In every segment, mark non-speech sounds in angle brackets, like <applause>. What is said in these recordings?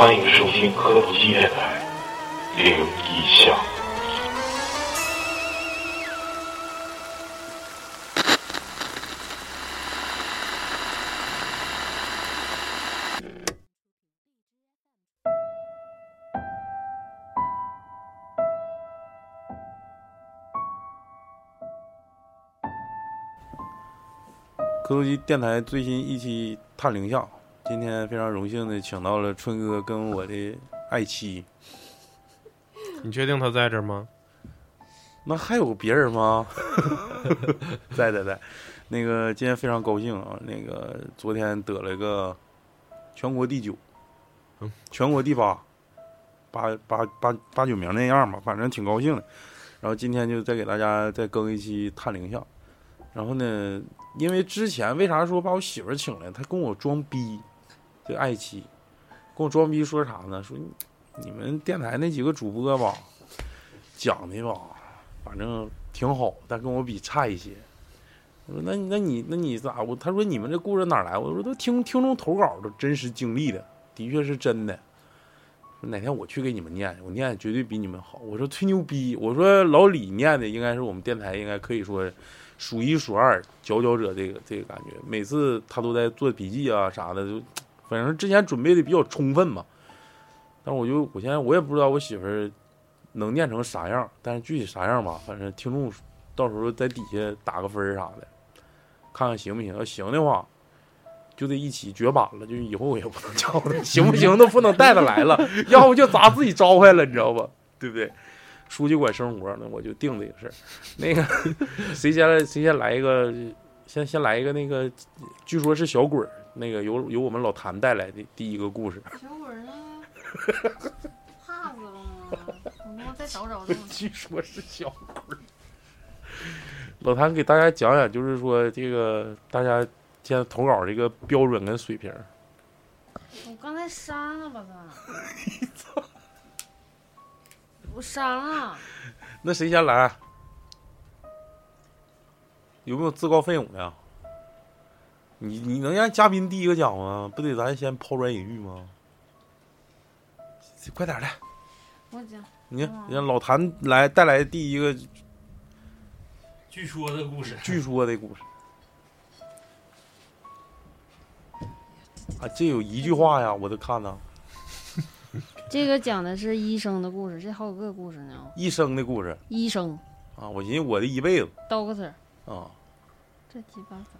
欢迎收听科普纪电台《灵异巷》。科多基电台最新一期探灵像，今天非常荣幸的请到了春哥跟我的爱妻。你确定他在这儿吗？那还有别人吗？<laughs> 在在在，那个今天非常高兴啊！那个昨天得了个全国第九，嗯，全国第八，八八八八九名那样吧，反正挺高兴的。然后今天就再给大家再更一期探灵像，然后呢，因为之前为啥说把我媳妇儿请来，她跟我装逼，这爱妻跟我装逼说啥呢？说你们电台那几个主播吧，讲的吧，反正挺好，但跟我比差一些。我说那那你那你咋？我他说你们这故事哪来？我说都听听众投稿的真实经历的，的确是真的。哪天我去给你们念，我念绝对比你们好。我说吹牛逼，我说老李念的应该是我们电台应该可以说数一数二佼佼者，这个这个感觉，每次他都在做笔记啊啥的，就反正之前准备的比较充分嘛。但是我就我现在我也不知道我媳妇儿能念成啥样，但是具体啥样吧，反正听众到时候在底下打个分儿啥的，看看行不行。要行的话，就得一起绝版了，就以后也不能叫了，行不行都不能带他来了，要不就砸自己招牌了，你知道吧？对不对？书记管生活，那我就定这个事儿。那个 <laughs> 谁先来谁先来一个，先先来一个那个，据说是小鬼儿，那个由由我们老谭带来的第一个故事。小鬼儿呢？<laughs> 怕死了吗？我他妈再找找 <laughs> 据说是小鬼儿。老谭给大家讲讲，就是说这个大家现在投稿这个标准跟水平。我刚才删了吧他。<laughs> 我删了，那谁先来？有没有自告奋勇的？你你能让嘉宾第一个讲吗？不得咱先抛砖引玉吗？快点的，我讲。你看，你让老谭来带来第一个据说的故事，据说的故事。啊，这有一句话呀，我都看了。这个讲的是医生的故事，这好几个故事呢。医生的故事医生啊，我寻思我的一辈子，doctor，啊，这鸡巴咋？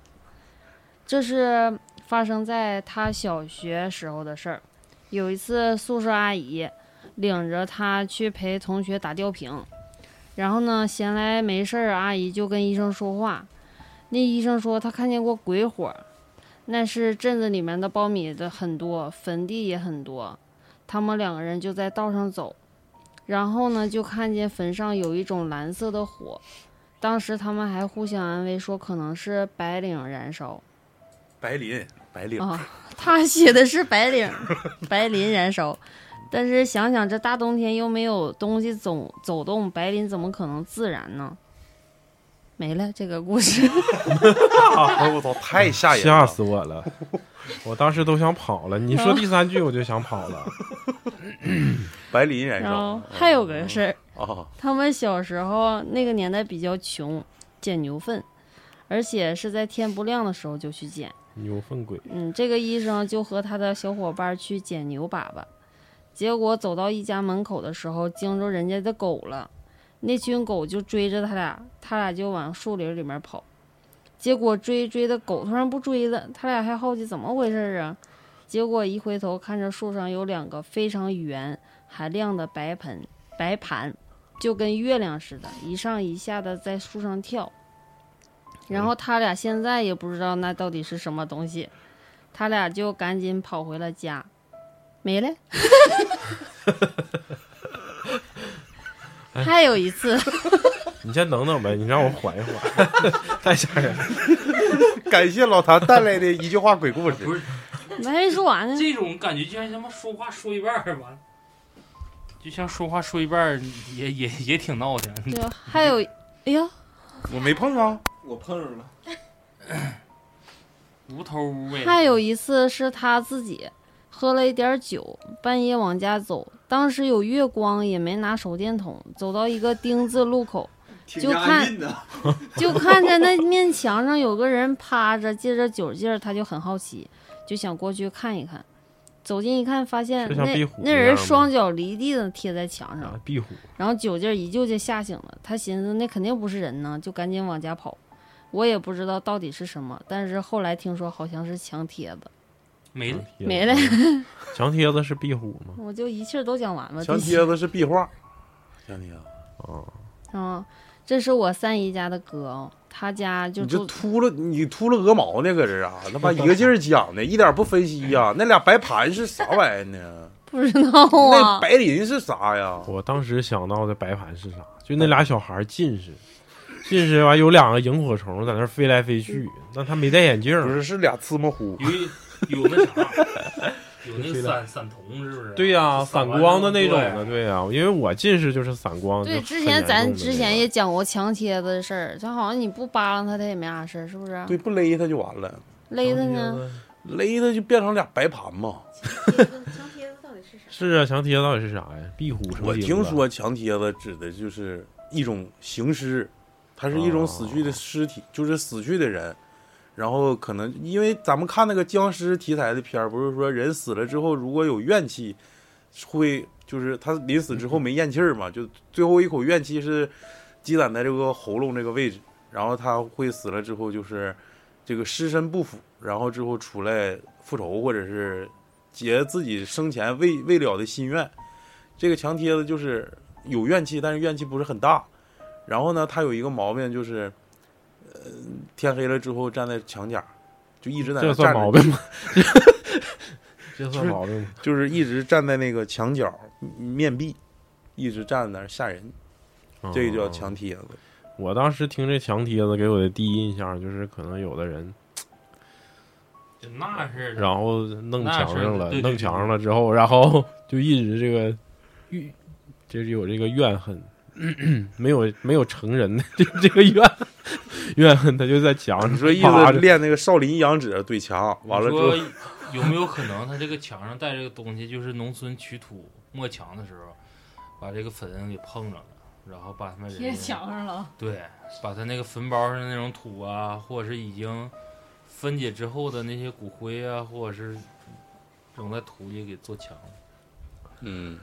这是发生在他小学时候的事儿。有一次，宿舍阿姨领着他去陪同学打吊瓶，然后呢，闲来没事儿，阿姨就跟医生说话。那医生说他看见过鬼火，那是镇子里面的苞米的很多，坟地也很多。他们两个人就在道上走，然后呢，就看见坟上有一种蓝色的火。当时他们还互相安慰说，可能是白领燃烧。白磷，白领啊，他写的是白领，白磷燃烧。但是想想这大冬天又没有东西走走动，白磷怎么可能自燃呢？没了这个故事。<laughs> 啊！我操，太吓人了！吓死我了！我当时都想跑了。你说第三句我就想跑了。白磷燃烧还有个事儿，啊，他们小时候那个年代比较穷，捡牛粪，而且是在天不亮的时候就去捡。牛粪鬼，嗯，这个医生就和他的小伙伴去捡牛粑粑，结果走到一家门口的时候，惊着人家的狗了。那群狗就追着他俩，他俩就往树林里面跑。结果追追的狗突然不追了，他俩还好奇怎么回事儿啊？结果一回头看着树上有两个非常圆还亮的白盆白盘，就跟月亮似的，一上一下的在树上跳。然后他俩现在也不知道那到底是什么东西，他俩就赶紧跑回了家，没了。还有一次，<laughs> 你先等等呗，你让我缓一缓，太吓人了。<laughs> 感谢老谭带来的一句话鬼故事。不是没说完呢。这种感觉，就像他妈说话说一半儿完，就像说话说一半儿也也也挺闹的。对，还有，哎呀，我没碰啊，我碰上了，<clears throat> 无头。还有一次是他自己喝了一点酒，半夜往家走。当时有月光，也没拿手电筒，走到一个丁字路口 <laughs> <laughs> 就看就看见那面墙上有个人趴着，借着酒劲儿，他就很好奇，就想过去看一看。走近一看，发现那那人双脚离地的贴在墙上，啊，壁虎，然后酒劲儿一就就吓醒了。他寻思那肯定不是人呢，就赶紧往家跑。我也不知道到底是什么，但是后来听说好像是墙贴子，没了。没了。<laughs> 墙贴子是壁虎吗？我就一气儿都讲完了。墙贴子是壁画，<laughs> 墙贴子，啊，嗯，这是我三姨家的哥哦，他家就你这秃了，你秃了鹅毛呢？搁这儿啊？他妈一个劲儿讲的，一点不分析呀、那俩白盘是啥玩意儿呢？<laughs> 不知道那啊。白磷是啥呀？我当时想到的白盘是啥？就那俩小孩近视，近视完有两个萤火虫在那儿飞来飞去，那他没戴眼镜。不是，是俩芝麻糊。有有那啥，有那个散散瞳是不是？对呀、散光的那种的，对对呀、因为我近视就是散光。对，之前咱之前也讲过墙贴子的事儿，就好像你不扒拉他，他也没啥事儿，是不是？对，不勒他就完了，勒他呢？勒他就变成俩白盘嘛。墙贴子到底是啥？是啊，墙贴子到底是啥呀？壁虎成我听说墙贴子指的就是一种行尸，它是一种死去的尸体，就是死去的人。然后可能因为咱们看那个僵尸题材的片儿，不是说人死了之后如果有怨气，会就是他临死之后没咽气儿嘛，就最后一口怨气是积攒在这个喉咙这个位置，然后他会死了之后就是这个尸身不腐，然后之后出来复仇或者是结自己生前未未了的心愿。这个墙贴子就是有怨气，但是怨气不是很大。然后呢，他有一个毛病就是，呃，天黑了之后站在墙角，就一直在那这算站着，毛病吗？<laughs> 这算毛病吗？就是一直站在那个墙角面壁，一直站在那儿吓人。这个叫哦墙贴子。我当时听这墙贴子给我的第一印象就是，可能有的人，就那是然后弄墙上了，对对弄墙上了之后，然后就一直这个怨，就是有这个怨恨，<clears throat> 没有没有成人的这这个怨怨恨，他就在墙上你说意思练那个少林阳指怼墙，完了之后有没有可能他这个墙上带这个东西，就是农村取土抹墙的时候，把这个粉给碰着了，然后把他们人上了。对，把他那个坟包上的那种土啊，或者是已经分解之后的那些骨灰啊，或者是扔在土里给做墙。嗯，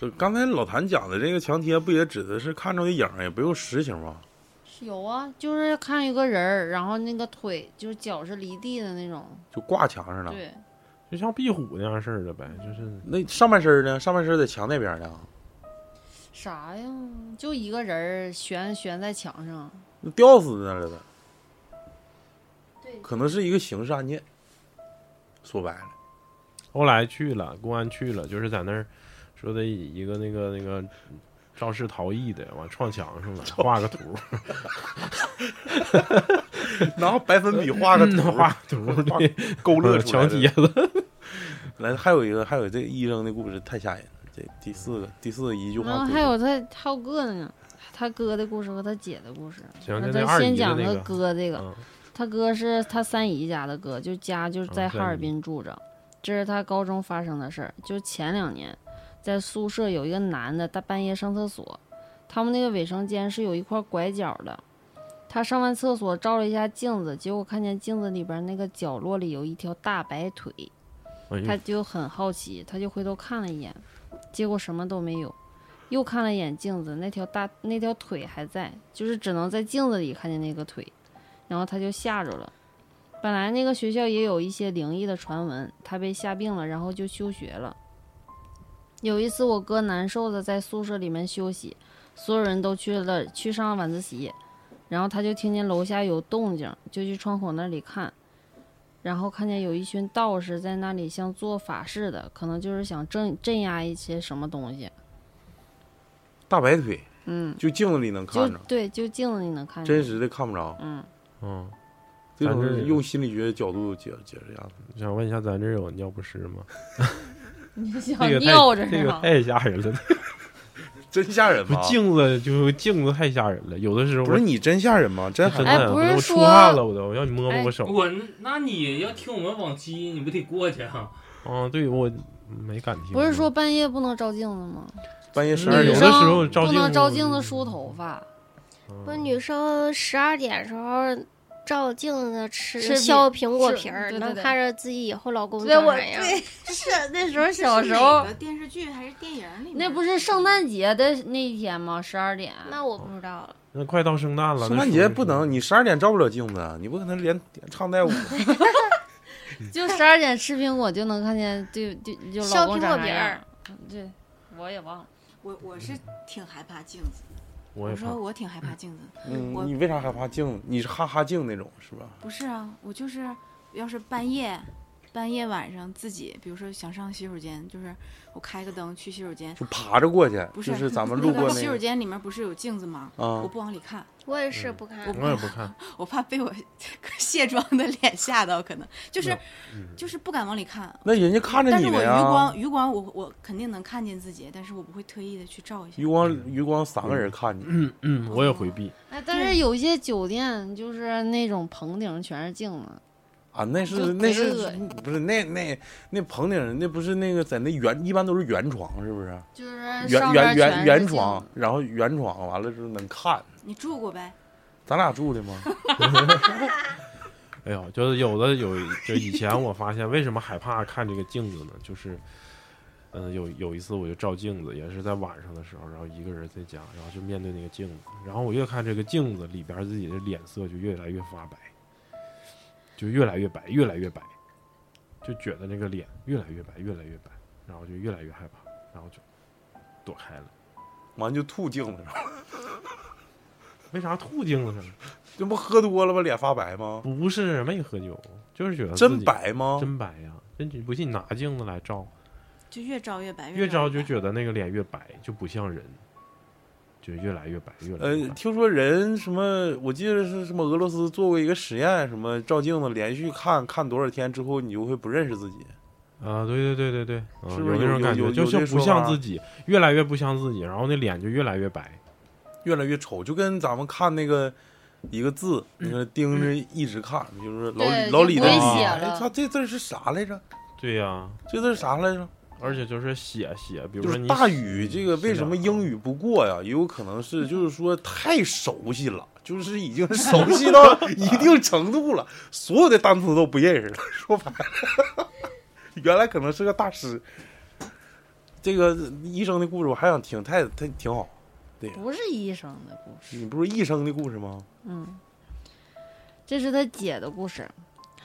就刚才老谭讲的这个墙贴，不也指的是看着的影儿，也不用实形吗？有啊，就是看一个人儿，然后那个腿就是脚是离地的那种。就挂墙上了。对，就像壁虎那样式儿的呗，就是那上半身呢？上半身在墙那边呢？啥呀？就一个人儿悬悬在墙上。那吊死在那儿了呗，对，可能是一个刑事案件。说白了，后来去了，公安去了，就是在那儿说的一个那个那个肇事逃逸的，完撞墙上了，画个图，<laughs> 拿白粉笔画个图，画图画，勾勒出来墙贴的。子，<laughs> 来，还有一个，还有这个医生的故事太吓人了。这第四个，第四个一句话然后。还有他还有哥的呢，他哥的故事和他姐的故事。行，那咱先讲他姨的那个，哥这个，嗯他哥是他三姨家的哥，就家就是在嗯哈尔滨住着。这是他高中发生的事儿，就前两年，在宿舍有一个男的，大半夜上厕所，他们那个卫生间是有一块拐角的。他上完厕所照了一下镜子，结果看见镜子里边那个角落里有一条大白腿，他就很好奇，他就回头看了一眼，结果什么都没有。又看了一眼镜子，那条大那条腿还在，就是只能在镜子里看见那个腿，然后他就吓着了。本来那个学校也有一些灵异的传闻，他被吓病了，然后就休学了。有一次，我哥难受的在宿舍里面休息，所有人都去了去上晚自习，然后他就听见楼下有动静，就去窗口那里看，然后看见有一群道士在那里像做法事的，可能就是想镇镇压一些什么东西。大白腿，嗯，就镜子里能看着，对，就镜子里能看着。真实的看不着。嗯，嗯，这种咱这是用心理学角度解解释一下子。想问一下，咱这有尿不湿吗？<laughs> 你想这个尿着太这个？太吓人了，<laughs> 真吓人不吗？镜子就镜子太吓人了，有的时候不是你真吓人吗？真真害怕的，哎不是我都出说汗了，我都我要你摸摸哎我手。我那你要听我们往期，你不得过去啊？啊，<laughs> 对我没敢听。不是说半夜不能照镜子吗？半夜十嗯二点有的时候女生不照镜子能照镜子梳头发，不，女生十二点时候照镜子吃吃削苹苹果是皮儿，能看着自己以后老公对我长啥样。<laughs> 对是那时候小时候个电视剧还是电影里面？那不是圣诞节的那一天吗？十二点。那我不知道了。那快到圣诞了，圣诞节不能，你十二点照不了镜子，你不可能连连唱带舞。<laughs> 就十二点吃苹果就能看见，对对就削老公苹长啥样果皮儿。对，我也忘了。我我是挺害怕镜子，我说我挺害怕镜子。嗯，我你为啥害怕镜子？你是哈哈镜那种是吧？不是啊，我就是要是半夜半夜晚上自己，比如说想上洗手间，就是我开个灯去洗手间，就爬着过去，不就是咱们那个洗手路过那个间里面不是有镜子吗？我啊。不往里看，我也是不看我，我也不看，我怕被我 <laughs> 卸妆的脸吓到，可能就是嗯就是不敢往里看。那人家看着但是我余光，余光我我肯定能看见自己，但是我不会特意的去照一下余。光余光三个人看你，嗯嗯，我也回避。哎，但是有些酒店就是那种棚顶全是镜子，啊，那是那是不是那那那棚顶那不是那个在那圆一般都是圆床是不是？就是圆圆圆圆床，然后圆床完了之后能看，你住过呗？咱俩住的吗？<laughs> 哎呦，就是有的有，就以前我发现为什么害怕看这个镜子呢？就是，嗯、有有一次我就照镜子，也是在晚上的时候，然后一个人在家，然后就面对那个镜子，然后我越看这个镜子里边自己的脸色就越来越发白，就越来越白，越来越白，就觉得那个脸越来越白，越来越白，然后就越来越害怕，然后就躲开了。完就吐镜子上，为啥吐镜子上？这不喝多了吗？脸发白吗？不是没喝酒，就是觉得真白吗？真白呀！真你不信，你拿镜子来照。就越照越白，越照就觉得那个脸越白，就不像人，就越来越白，越来呃越，白。听说人什么，我记得是什么俄罗斯做过一个实验，什么照镜子连续看看多少天之后，你就会不认识自己。啊，对对对对对，啊是不是那种感觉，就像不像自己，越来越不像自己，然后那脸就越来越白。越来越丑，就跟咱们看那个一个字，那个盯着一直看，就是老李老李的李，哎，了他这字是啥来着？对呀、这字儿啥来着？而且就是写写，比如说你大宇这个为什么英语不过呀？也有可能是就是说太熟悉了，就是已经 <laughs> 熟悉到一定程度了，所有的单词都不认识了。<laughs> 说白了，原来可能是个大师。这个医生的故事我还想听，太太挺好。对不是医生的故事。你不是医生的故事吗？嗯，这是他姐的故事。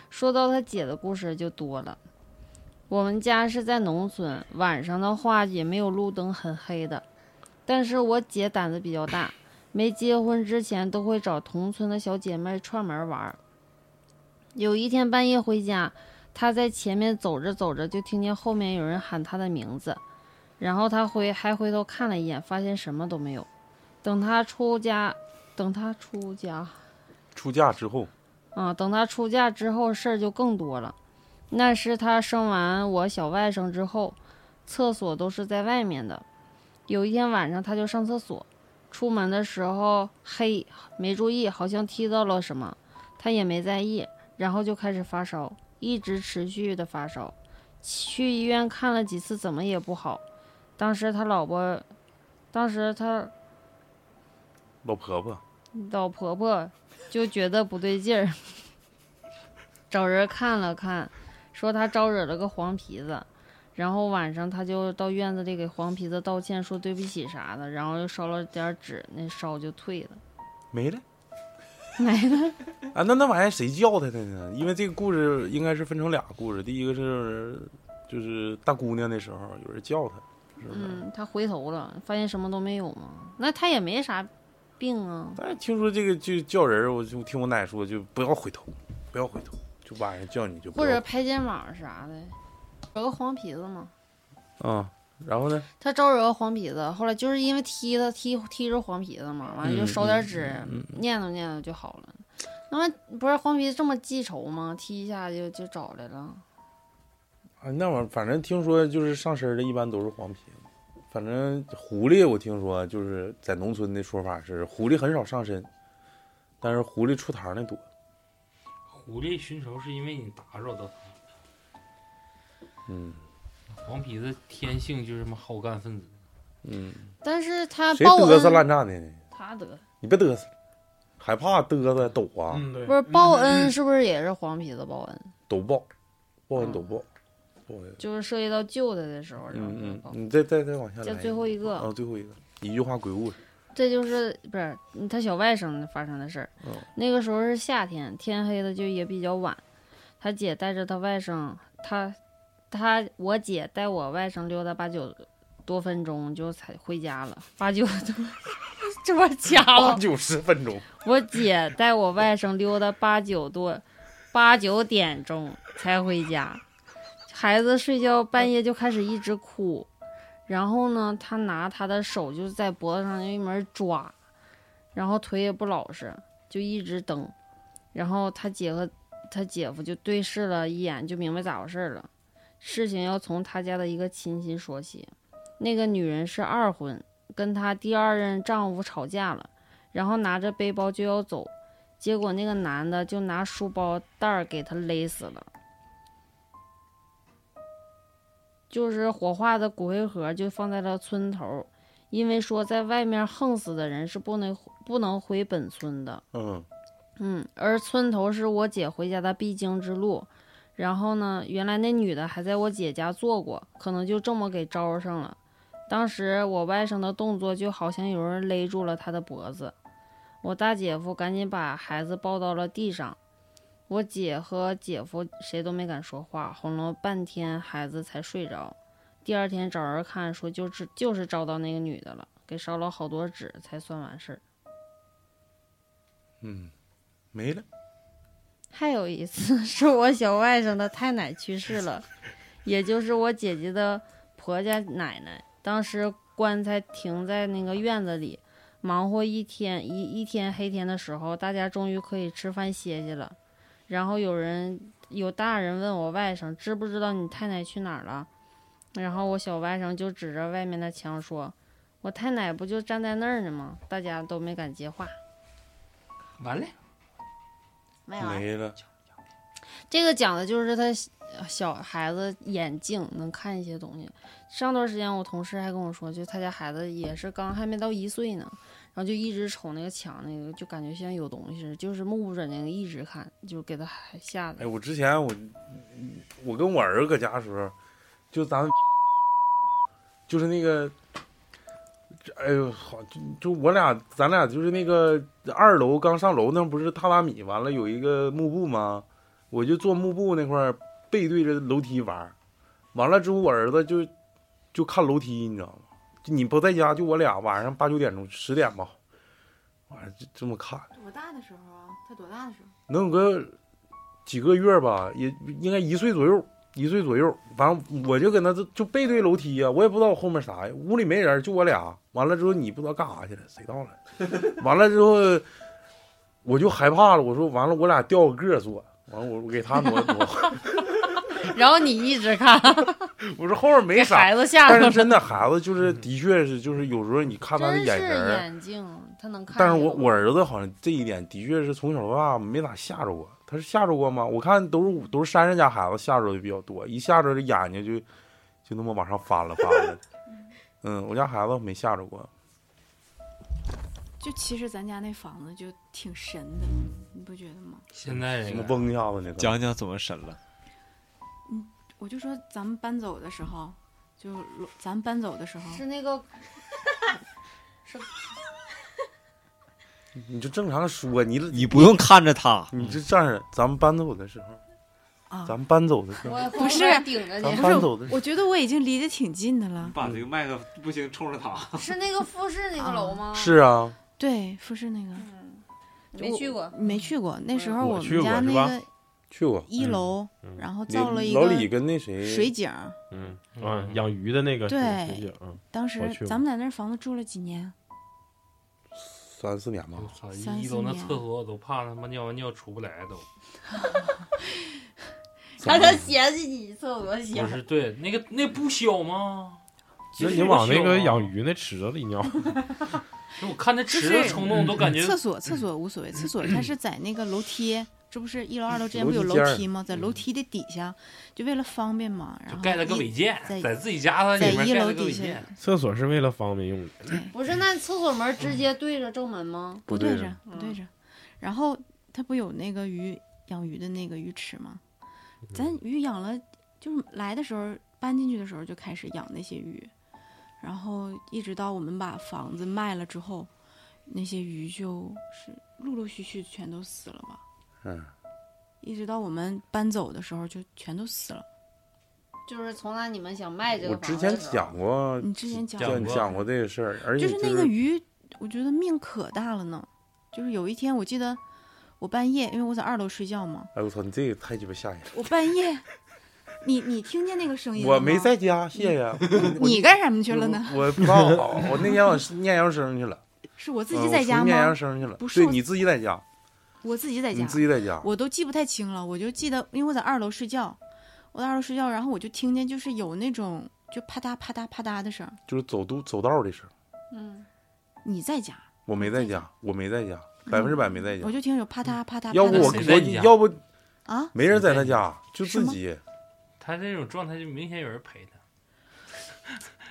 说到他姐的故事就多了。我们家是在农村，晚上的话也没有路灯，很黑的。但是我姐胆子比较大，没结婚之前都会找同村的小姐妹串门玩。有一天半夜回家，她在前面走着走着，就听见后面有人喊她的名字，然后她回还回头看了一眼，发现什么都没有。等她出家，等她出家，出嫁之后，啊，等她出嫁之后，事儿就更多了。那是他生完我小外甥之后，厕所都是在外面的。有一天晚上，他就上厕所，出门的时候黑，没注意，好像踢到了什么，他也没在意，然后就开始发烧，一直持续的发烧。去医院看了几次，怎么也不好。当时他老婆，当时他老婆婆老婆婆就觉得不对劲儿，找人看了看，说他招惹了个黄皮子，然后晚上他就到院子里给黄皮子道歉，说对不起啥的，然后又烧了点纸，那烧就退了，没了。<laughs> 没了。啊，那那玩意儿谁叫他的呢？因为这个故事应该是分成俩故事，第一个是就是大姑娘的时候有人叫他，是不是？嗯，他回头了，发现什么都没有嘛，那他也没啥病啊。但是听说这个就叫人，我就听我奶说，就不要回头，不要回头，就晚上叫你就不或者拍肩膀啥的，有个黄皮子嘛。嗯、然后呢？他招惹个黄皮子，后来就是因为踢他踢踢着黄皮子嘛，完了就嗯烧点纸，嗯嗯念叨念叨就好了。那么不是黄皮子这么记仇吗？踢一下就就找来了。啊，那玩意儿反正听说就是上身儿的，一般都是黄皮子。反正狐狸我听说就是在农村的说法是，狐狸很少上身，但是狐狸出堂的多。狐狸寻仇是因为你打扰到他，嗯黄皮子天性就是他妈好干分子，嗯，但是他谁报嘚瑟恩，烂战的呢？他得你别嘚瑟，害怕嘚瑟抖啊，嗯，对不是报恩，是不是也是黄皮子报恩？抖报，报恩抖爆，报恩。就是涉及到救他的时候，然后嗯报嗯，你再再再往下来这一个。最后一个，啊，最后一个，一句话鬼故事。这就是不是嗯他小外甥发生的事儿。嗯那个时候是夏天，天黑的就也比较晚。他姐带着他外甥，他他我姐带我外甥溜达八九多分钟就才回家了，八九多这么掐了。八九十分钟。我姐带我外甥溜达八九多八九点钟才回家，孩子睡觉半夜就开始一直哭，然后呢，他拿他的手就在脖子上就一门抓，然后腿也不老实，就一直蹬，然后他姐和他姐夫就对视了一眼，就明白咋回事了。事情要从他家的一个亲戚说起，那个女人是二婚，跟她第二任丈夫吵架了。然后拿着背包就要走，结果那个男的就拿书包带儿给他勒死了，就是火化的骨灰盒就放在了村头，因为说在外面横死的人是不能不能回本村的，嗯嗯，而村头是我姐回家的必经之路。然后呢，原来那女的还在我姐家做过，可能就这么给招上了。当时我外甥的动作就好像有人勒住了他的脖子，我大姐夫赶紧把孩子抱到了地上，我姐和姐夫谁都没敢说话，哄了半天孩子才睡着。第二天找人看，说就是就是找到那个女的了，给烧了好多纸才算完事儿。嗯，没了。还有一次 <laughs> 是我小外甥的太奶去世了，也就是我姐姐的婆家奶奶。当时棺材停在那个院子里，忙活一天一一天黑天的时候，大家终于可以吃饭歇歇了。然后有人有大人问我外甥知不知道你太奶去哪儿了，然后我小外甥就指着外面的墙说：“我太奶不就站在那儿呢吗？”大家都没敢接话。完了，没有啊没了。这个讲的就是他小孩子眼镜能看一些东西。上段时间我同事还跟我说，就他家孩子也是刚还没到一岁呢，然后就一直瞅那个墙那个，就感觉像有东西似的，就是目不转睛一直看，就给他吓的哎，我之前我我跟我儿子搁家的时候，就咱 <laughs> 就是那个，哎呦好，就就我俩咱俩就是那个二楼刚上楼那不是榻榻米，完了有一个幕布吗？我就坐幕布那块背对着楼梯玩，完了之后我儿子就就看楼梯，你知道吗？就你不在家，就我俩晚上八九点钟十点吧，完了就这么看。多大的时候啊？他多大的时候？能有个几个月吧，也应该一岁左右，一岁左右。完了，我就搁那就就背对楼梯呀、我也不知道我后面啥呀，屋里没人，就我俩。完了之后，你不知道干啥去了，谁到了？<laughs> 完了之后，我就害怕了，我说完了，我俩调个个坐，完了我我给他挪挪，<laughs> <laughs> 然后你一直看，<laughs> 我说后面没啥。孩子吓着。但是真的孩子就是的确是就是有时候你看他的眼神，眼睛，他能看。但是我我儿子好像这一点的确是从小到大没咋吓着过。他是吓着过吗？我看都是都是山上家孩子吓着的比较多，一吓着这眼睛就就那么往上翻了翻了。<laughs> 嗯，我家孩子没吓着过。就其实咱家那房子就挺神的，你不觉得吗？现在什么这个嗡一下子那个？讲讲怎么神了？我就说咱们搬走的时候，就咱们搬走的时候，是那个 <laughs> 你就正常说，你你不用看着他，你就这样，咱们搬走的时候，啊，咱们搬走的时候，我不是顶着你，搬走的时候，我觉得我已经离得挺近的了。把这个麦克不行冲着他。<laughs> 是那个复式那个楼吗？是啊，对，复式那个嗯，没去过。没去过，那时候我去们家那过是吧个去过。一楼，嗯。然后造了一个老李跟那谁水井。嗯啊，养鱼的那个对水井，嗯。当时咱们在那房子住了几年，三四年吧。一楼那厕所我都怕他妈尿完尿出不来都。<laughs> 他他嫌弃你厕所小不，是对，那个那不小吗？那就是你往那个养鱼那池子里尿 <laughs> <laughs> 就我看那池子冲动都感觉厕所厕所无所谓，厕所它是在那个楼梯这不是一楼二楼之间不有楼梯吗？在楼梯的底下，就为了方便嘛，然后盖了个一违建，在在自己家它在一里面盖了个楼底下违建，厕所是为了方便用的，<laughs> 不是，那厕所门直接对着正门吗？不对着对着不对着，然后它不有那个鱼养鱼的那个鱼池吗？咱鱼养了，就是来的时候搬进去的时候就开始养那些鱼，然后一直到我们把房子卖了之后，那些鱼就是陆陆续续全都死了吧。嗯，一直到我们搬走的时候，就全都死了。就是从来你们想卖这个我之前讲过，你之前讲讲过讲讲过这个事儿，而且就是那个鱼，我觉得命可大了呢。就是有一天，我记得我半夜，因为我在二楼睡觉嘛，哎我操，你这个太鸡巴吓人了！我半夜，你你听见那个声音了我没在家，谢谢。你干什么去了呢？我不知道，我那天我念羊声去了，是我自嗯己在家我出去念阳吗？生去了。不是你自己在家，我自己在你家，自己在家。我都记不太清了。我就记得，因为我在二楼睡觉，我在二楼睡觉，然后我就听见就是有那种就啪嗒啪嗒啪嗒的声。就是走都走道的声，嗯，你在家，我没在家，我没在家，百分之百没在家我。就听有啪嗒啪嗒。要不我我要不啊，没人在他家，就自己。他这种状态就明显有人陪他。<laughs>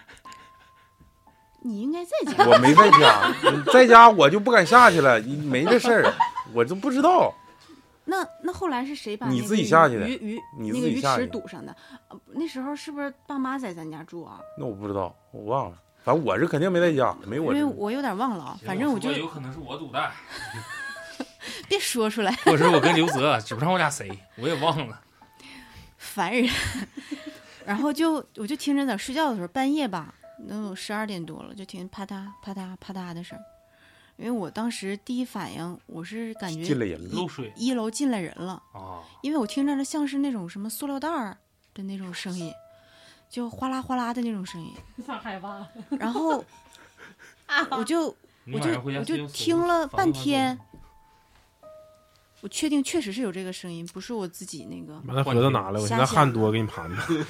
你应该在家。我没在家，<laughs> 在家我就不敢下去了，你没这事儿，我就不知道。那那后来是谁把你自己下去的鱼鱼你那个鱼池堵上的？呃那时候是不是爸妈在咱家住啊？那我不知道，我忘了。反正我是肯定没在家，没我。因为我有点忘了啊，反正我就有可能是我堵的，<laughs> 别说出来，或者我跟刘泽，指不上我俩谁，我也忘了。烦人。<laughs> 然后就我就听着在睡觉的时候，半夜吧，能有十二点多了，就听啪嗒啪嗒啪嗒的声儿。因为我当时第一反应，我是感觉进来人漏水一楼进来人了，啊，因为我听着了像是那种什么塑料袋儿的那种声音，就哗啦哗啦的那种声音。咋害怕？然后我就我就我就听了半天，我确定确实是有这个声音，不是我自己那个。把那盒子拿来，我现在汗多，给你盘盘。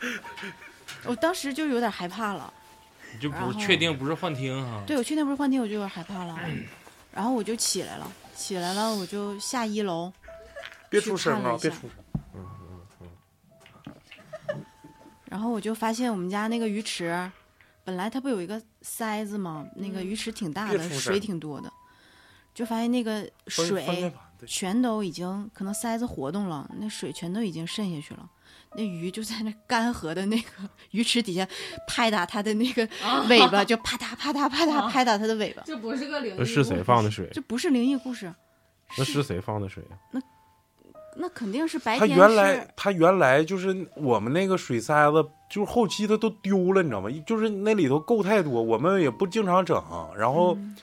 <laughs> 我当时就有点害怕了，你就不是确定不是幻听哈？对我确定不是幻听，我就有点害怕了。<clears throat> 然后我就起来了，起来了，我就下一楼，别出声啊！别去看了一下出声。然后我就发现我们家那个鱼池，本来它不有一个塞子吗？那个鱼池挺大的，水挺多的，就发现那个水全都已经可能塞子活动了，那水全都已经渗下去了。那鱼就在那干涸的那个 <laughs> 鱼池底下拍打它的那个尾巴，就啪嗒啪嗒啪嗒拍打它的尾巴。这不是个灵异那是谁放的水？这不是灵异故事，那是谁放的水啊？那肯定是白他天他原来他原来就是我们那个水塞子，就是后期他都丢了，你知道吗？就是那里头垢太多，我们也不经常整。然后嗯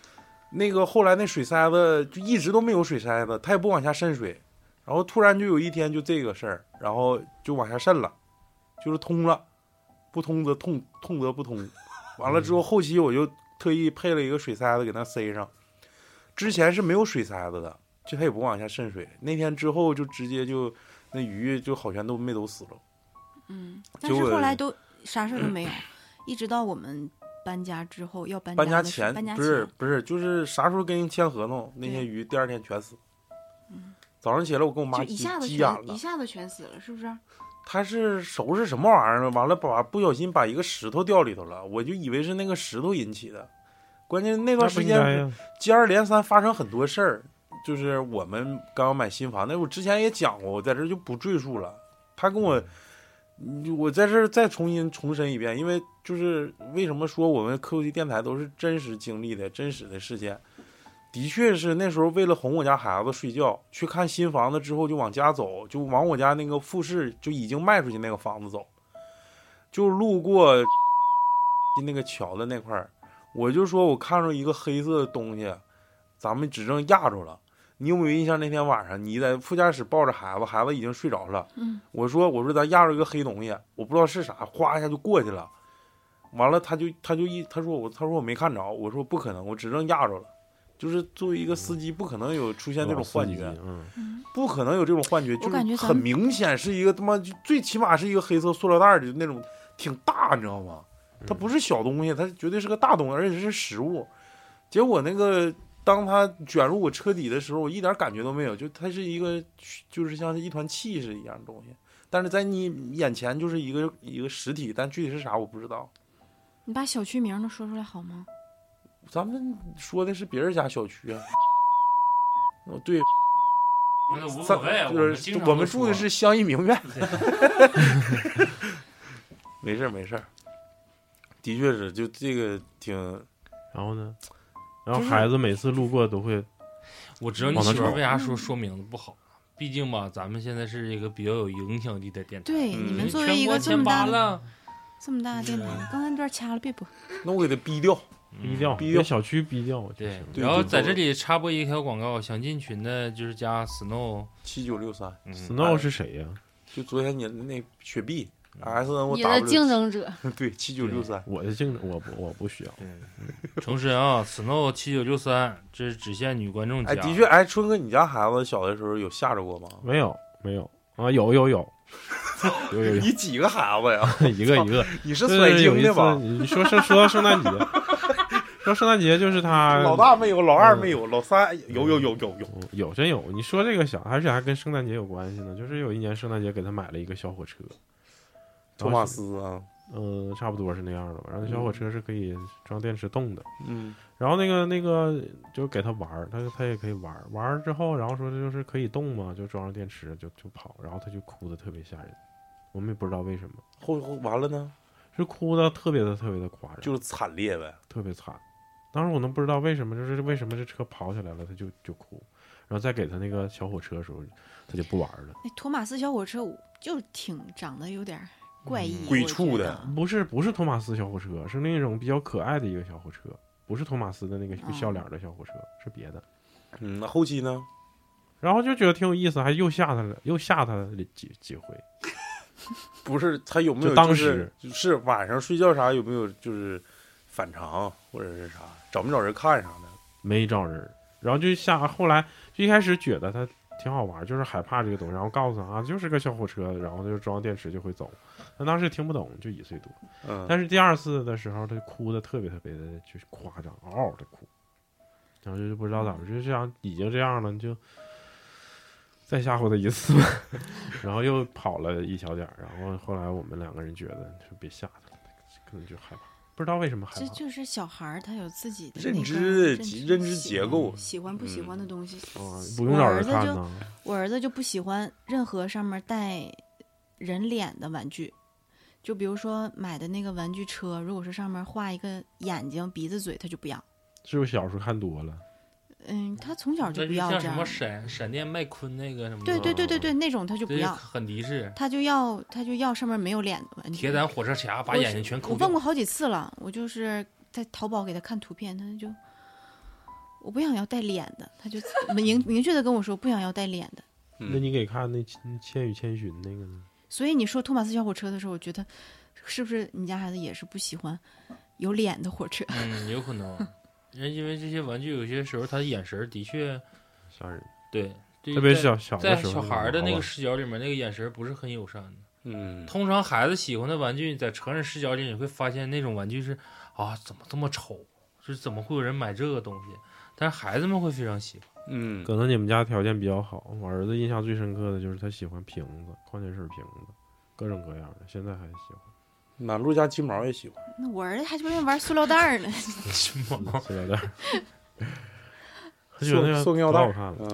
那个后来那水塞子就一直都没有水塞子，它也不往下渗水。然后突然就有一天就这个事儿，然后就往下渗了，就是通了，不通则痛，痛则不通。完了之后，后期我就特意配了一个水塞子给它塞上，之前是没有水塞子的，就它也不往下渗水。那天之后就直接就那鱼就好像都没都死了。嗯，但是后来都啥事儿都没有，一直到我们搬家之后要搬搬家的时候搬家前不是不是，就是啥时候跟人签合同，那些鱼第二天全死。早上起来我跟我妈就急一下子急眼了，全一下子全死了，是不是？他是收拾什么玩意儿？完了把不小心把一个石头掉里头了，我就以为是那个石头引起的。关键那段时间？接二连三发生很多事儿，就是我们刚要买新房，那我之前也讲过，我在这儿就不赘述了。他跟我，嗯我在这儿再重新重申一遍，因为就是为什么说我们科技电台都是真实经历的真实的事件，的确是那时候为了哄我家孩子睡觉，去看新房子之后就往家走，就往我家那个复式就已经卖出去那个房子走，就路过那个桥的那块儿，我就说我看着一个黑色的东西，咱们指正压着了。你有没有印象？那天晚上你在副驾驶抱着孩子，孩子已经睡着了。嗯，我说我说咱压着一个黑东西，我不知道是啥，哗一下就过去了。完了，他就他就一他说我他说我没看着，我说不可能，我指正压着了。就是作为一个司机，不可能有出现这种幻觉，嗯，不可能有这种幻觉，就感觉是很明显是一个他妈就最起码是一个黑色塑料袋的那种，挺大，你知道吗？它不是小东西，它绝对是个大东西，而且是食物。结果那个当它卷入我车底的时候，我一点感觉都没有，就它是一个就是像是一团气似的一样东西，但是在你眼前就是一个一个实体，但具体是啥我不知道。你把小区名都说出来好吗？咱们说的是别人家小区啊。<laughs> 哦，对，那无所谓，就是经常我们住的是相依名苑。<laughs> 没事儿没事儿，的确是，就这个挺然后呢，然后孩子每次路过都会我知道你媳妇为啥说说名字不好，毕竟吧，咱们现在是一个比较有影响力的电台。对，嗯你们作为一个这么大的这么大的电台，刚才那段掐了，别播。那我给他逼掉。逼掉，逼掉给小区逼掉就对行。对然后在这里插播一条广告，想进群的就是加 Snow，七九六三，嗯 Snow 是谁呀？就昨天你那雪碧，S 嗯 N 你的竞争者，<laughs> 对七九六三，我的竞争我不我不需要。对，诚实啊，Snow 七九六三，这是只限女观众加。哎，的确，哎，春哥，你家孩子小的时候有吓着过吗？没有没有啊，有有有有有有 <laughs> 你几个孩子呀？<laughs> 一个一个。你是对甩对有一次精的吧？你你说是说到圣诞节，说圣诞节就是他 <laughs> 老大没有，老二没有，老三有有有有有。嗯有真有，你说这个小，而且还跟圣诞节有关系呢。就是有一年圣诞节给他买了一个小火车，托马斯啊，嗯、差不多是那样的吧。然后那小火车是可以装电池动的，嗯，然后那个那个就给他玩儿，他他也可以玩儿，玩儿之后，然后说这就是可以动嘛，就装上电池就就跑，然后他就哭的特别吓人，我们也不知道为什么，后后完了呢，是哭的特别的特别的夸张，就是惨烈呗。特别惨。当时我都不知道为什么，就是为什么这车跑起来了，他就就哭，然后再给他那个小火车的时候，他就不玩了。那托马斯小火车就挺长得有点怪异，鬼畜的不是不是托马斯小火车，是那种比较可爱的一个小火车，不是托马斯的那个哦笑脸的小火车，是别的。嗯，那后期呢？然后就觉得挺有意思，还又吓他了，又吓他了几几回。<laughs> 不是他有没有就当时就是晚上睡觉啥有没有就是反常或者是啥找没找人看啥的？没找人，然后就下后来就一开始觉得他挺好玩，就是害怕这个东西，然后告诉他啊，就是个小火车，然后就装电池就会走。他当时听不懂，就一岁多。嗯，但是第二次的时候，他哭的特别特别的就是夸张，嗷嗷的哭，然后就不知道咋回事，就这样已经这样了，就再吓唬他一次，<laughs> 然后又跑了一小点儿，然后后来我们两个人觉得就别吓他了，可能就害怕，不知道为什么害怕。这就是小孩儿他有自己的认知认认知结构喜欢不喜欢的东西。啊，不用找人看我儿子就呢。我儿子就不喜欢任何上面带人脸的玩具，就比如说买的那个玩具车，如果是上面画一个眼睛、鼻子、嘴，他就不要。是不是小时候看多了？嗯，他从小就不要这样像什么。闪闪电麦昆那个什么，对对对对对，那种他就不要，很敌视。他就要他就要上面没有脸的玩具。铁胆火车侠把眼睛全抠掉我问过。好几次了，我就是在淘宝给他看图片，他就我不想要带脸的，他就 <laughs> 明明确的跟我说不想要带脸的。那你给看那《千千与千寻》那个呢？所以你说托马斯小火车的时候，我觉得是不是你家孩子也是不喜欢有脸的火车？嗯，有可能。<laughs> 人因为这些玩具有些时候他的眼神儿的确吓人，对，对特别在小小的在时候小孩儿的那个视角里面，那个眼神不是很友善的。嗯，通常孩子喜欢的玩具，在成人视角里，你会发现那种玩具是啊，怎么这么丑？是怎么会有人买这个东西？但是孩子们会非常喜欢。嗯，可能你们家条件比较好，我儿子印象最深刻的就是他喜欢瓶子，矿泉水瓶子，各种各样的，现在还喜欢。满路家金毛也喜欢。那我儿子还专门玩塑料袋儿呢。<laughs> 金毛？塑料袋儿，<laughs> 他觉得那个塑塑料袋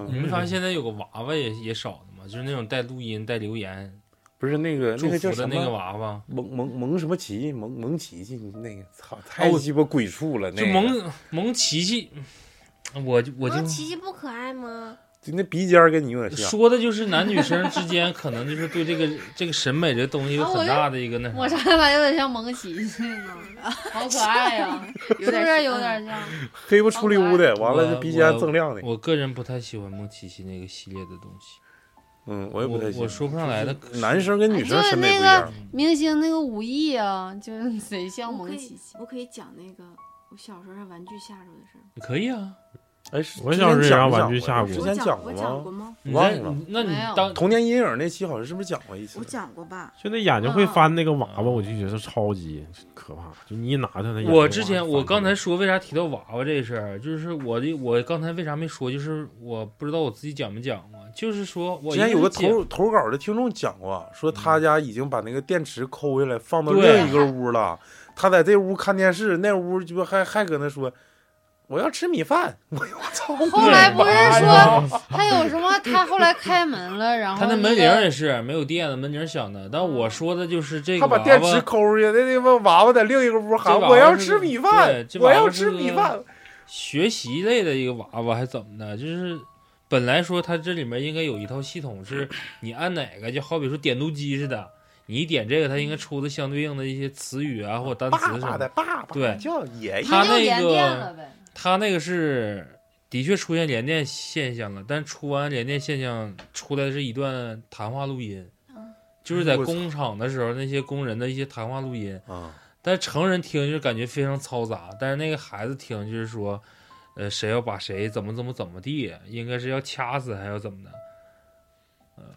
你们发现现在有个娃娃也也少的吗？就是那种带录音、带留言、不是那个那祝个叫什福的那个么？娃娃，蒙蒙蒙什么琪？蒙蒙琪琪那个，操，太鸡巴鬼畜了。就那个蒙蒙奇奇。我就我就蒙奇奇不可爱吗？就那鼻尖儿跟你有点像。说的就是男女生之间可能就是对这个 <laughs> 这个审美这东西有很大的一个那啥。我啥咋有点像蒙奇奇呢？好可爱呀、<laughs> 是不是有点像？黑不出溜的，完了我这鼻尖锃亮的。我个人不太喜欢蒙奇奇那个系列的东西，嗯，我也不太喜欢。我说不上来的。男生跟女生审美那个不一样。明星那个武艺啊，就是 <laughs> 贼像蒙奇奇。我可以讲那个我小时候让玩具吓着的事儿。可以啊，哎，我小时候也让玩具之吓过前讲过吗？忘了那你没有当童年阴影那期好像是不是讲过一次我？讲过吧？就那眼睛会翻那个娃娃，我就觉得超级可怕。就你一拿它，那眼睛我之前我刚才说为啥提到娃娃这事儿，就是我的我刚才为啥没说，就是我不知道我自己讲没讲过，就是说我之前有个投投稿的听众讲过，说他家已经把那个电池抠下来放到另一个屋了，他在这屋看电视，那屋就还还搁那说我要吃米饭，我我操！后来不是哎说 <laughs> 还有什么？他后来开门了，然后他那门铃也是没有电的，门铃响的。但我说的就是这个娃他把电池，抠出去，那那个娃娃在另一个屋喊我要吃米饭我要吃米饭。学习类的一个娃娃还怎么的？就是本来说它这里面应该有一套系统，是你按哪个，就好比说点读机似的，你点这个，它应该出的相对应的一些词语啊或者单词什么的爸爸的。爸爸对叫爷爷，他那个呗。它那个是的确出现连电现象了，但出完连电现象出来的是一段谈话录音，就是在工厂的时候那些工人的一些谈话录音。啊，但成人听就是感觉非常嘈杂，但是那个孩子听就是说，呃，谁要把谁怎么怎么怎么地，应该是要掐死还要怎么的。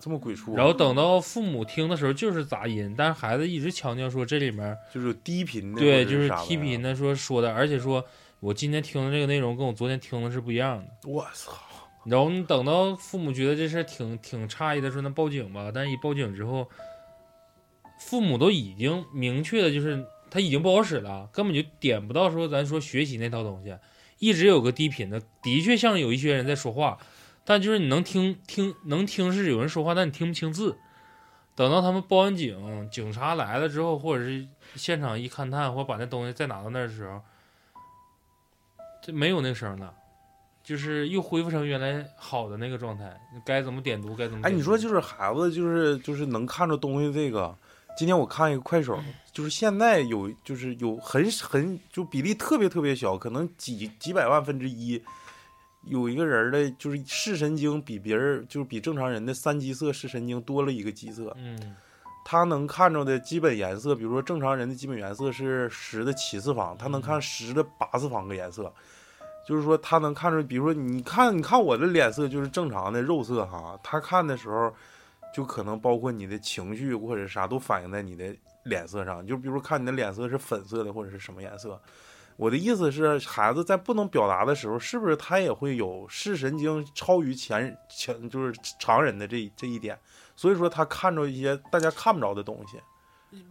这么鬼畜，然后等到父母听的时候就是杂音，但是孩子一直强调说这里面就是低频的，对就是低频的说说的，而且说我今天听的这个内容跟我昨天听的是不一样的。我操，然后你等到父母觉得这事儿挺挺诧异的，说那报警吧。但一报警之后，父母都已经明确的，就是他已经不好使了，根本就点不到说咱说学习那套东西，一直有个低频的，的确像有一些人在说话，但就是你能听听能听是有人说话，但你听不清字。等到他们报完警，警察来了之后，或者是现场一勘探，或把那东西再拿到那儿的时候，这没有那声儿了。就是又恢复成原来好的那个状态，该怎么点读该怎么哎，你说就是孩子，就是就是能看着东西这个。今天我看一个快手，就是现在有就是有很很就比例特别特别小，可能几几百万分之一，有一个人的就是视神经比别人就是比正常人的三基色视神经多了一个基色，嗯他能看着的基本颜色，比如说正常人的基本颜色是十的七次方，他能看十的八次方个颜色。就是说，他能看出，比如说，你看，你看我的脸色就是正常的肉色哈，他看的时候，就可能包括你的情绪或者啥都反映在你的脸色上。就比如看你的脸色是粉色的或者是什么颜色。我的意思是，孩子在不能表达的时候，是不是他也会有视神经超于前前就是常人的这这一点？所以说，他看着一些大家看不着的东西。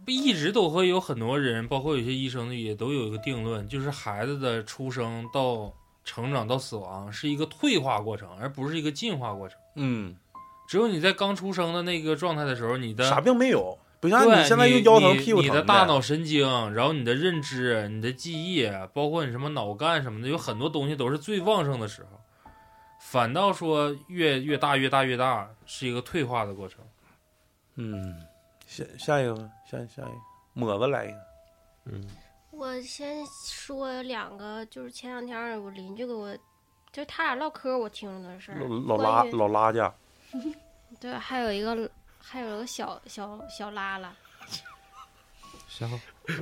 一直都会有很多人，包括有些医生也都有一个定论，就是孩子的出生到成长到死亡是一个退化过程，而不是一个进化过程。嗯，只有你在刚出生的那个状态的时候，你的啥病没有，不像对你现在又你腰疼屁股疼你的大脑神经，然后你的认知、你的记忆，包括你什么脑干什么的，有很多东西都是最旺盛的时候。反倒说越越大越大越大是一个退化的过程。嗯，下下一个吧，下下一个，抹子来一个。嗯，我先说两个，就是前两天我邻居给我，就是他俩唠嗑，我听着的事儿。老老拉老拉家，对，还有一个，还有一个小小小拉拉，<laughs> 行，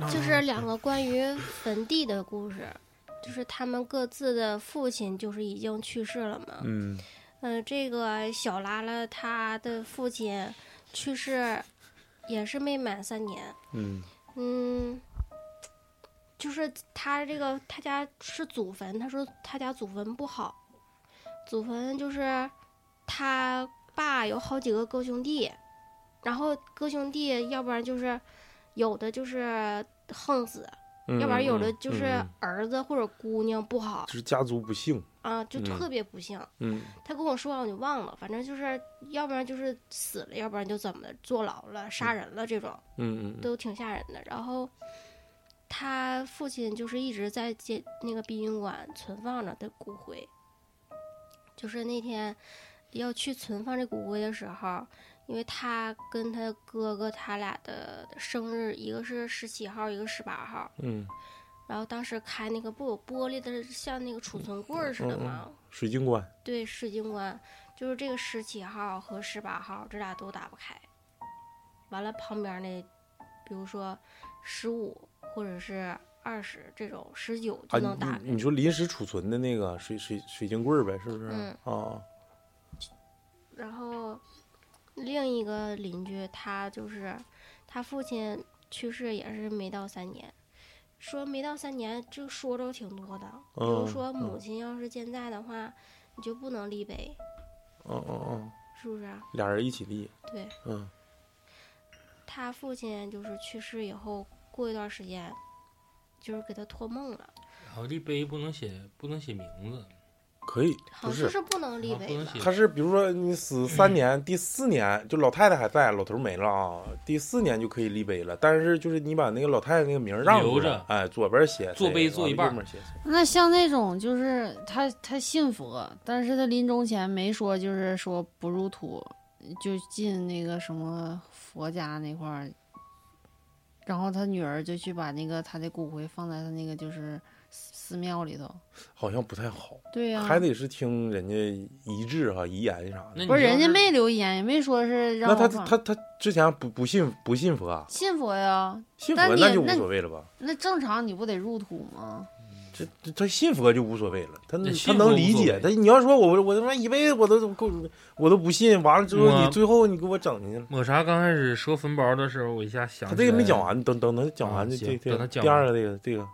就是两个关于坟地的故事，就是他们各自的父亲就是已经去世了嘛。嗯嗯、这个小拉拉他的父亲去世也是没满三年，嗯嗯，就是他这个他家是祖坟，他说他家祖坟不好，祖坟就是他爸有好几个哥兄弟，然后哥兄弟要不然就是有的就是横死，嗯，要不然有的嗯就是嗯儿子或者姑娘不好就是家族不幸。啊，就嗯特别不幸。嗯他跟我说完我就忘了，反正就是要不然就是死了，要不然就怎么坐牢了、杀人了这种。嗯嗯都挺吓人的。然后他父亲就是一直在接那个殡仪馆存放着的骨灰，就是那天要去存放这骨灰的时候，因为他跟他哥哥他俩的生日，一个是十七号，一个十八号。嗯，然后当时开那个不有玻璃的，像那个储存柜儿似的嗯嗯吗？水晶棺。对，水晶棺就是这个十七号和十八号，这俩都打不开。完了，旁边那，比如说十五或者是二十这种十九啊，就能打开。你你说临时储存的那个水水水晶棍儿呗，是不是？嗯啊，然后另一个邻居，他就是他父亲去世也是没到三年，说没到三年就说着挺多的，比如嗯说母嗯亲要是健在的话，你就不能立碑，嗯嗯嗯，是不是啊？俩人一起立，对嗯他父亲就是去世以后，过一段时间，就是给他托梦了，然后立碑不能写不能写名字，可以，好不像是不能立碑吧？啊能他是比如说你死 <clears throat> 三年，第四年就老太太还在，老头没了啊，第四年就可以立碑了。但是就是你把那个老太太那个名儿让留着哎，左边写做谁碑做一半儿右边写那像那种就是他他信佛，但是他临终前没说，就是说不入土，就进那个什么佛家那块儿，然后他女儿就去把那个他的骨灰放在他那个就是寺寺庙里头。好像不太好，对呀、还得是听人家遗志哈、遗言啥的。不是人家没留言，也没说是让那他他他之前不不信不信佛啊？信佛呀，信佛那就无所谓了吧？那正常你不得入土吗？这这他信佛就无所谓了，他他能理解。他你要说我我他妈一辈子我都够我都不信，完了之后你最后你给我整进去了。抹茶刚开始说分包的时候，我一下想他这个没讲完，等等等他讲完啊行这这这等他讲第二个这个这个，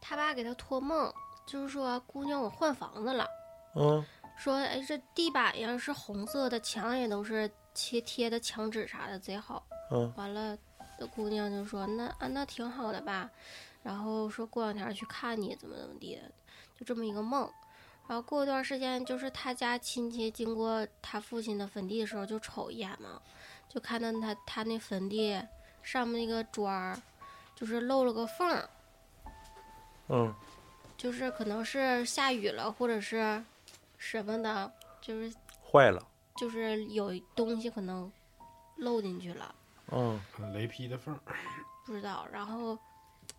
他爸给他托梦，就是说姑娘我换房子了。嗯说哎，这地板呀是红色的，墙也都是贴贴的墙纸啥的，贼好。嗯完了，那姑娘就说那啊那挺好的吧，然后说过两天去看你怎么怎么地的，就这么一个梦。然后过一段时间，就是他家亲戚经过他父亲的坟地的时候，就瞅一眼嘛，就看到他他那坟地上面那个砖儿，就是漏了个缝儿，嗯就是可能是下雨了，或者是什么的，就是坏了，就是有东西可能漏进去了，嗯雷劈的缝儿，不知道。然后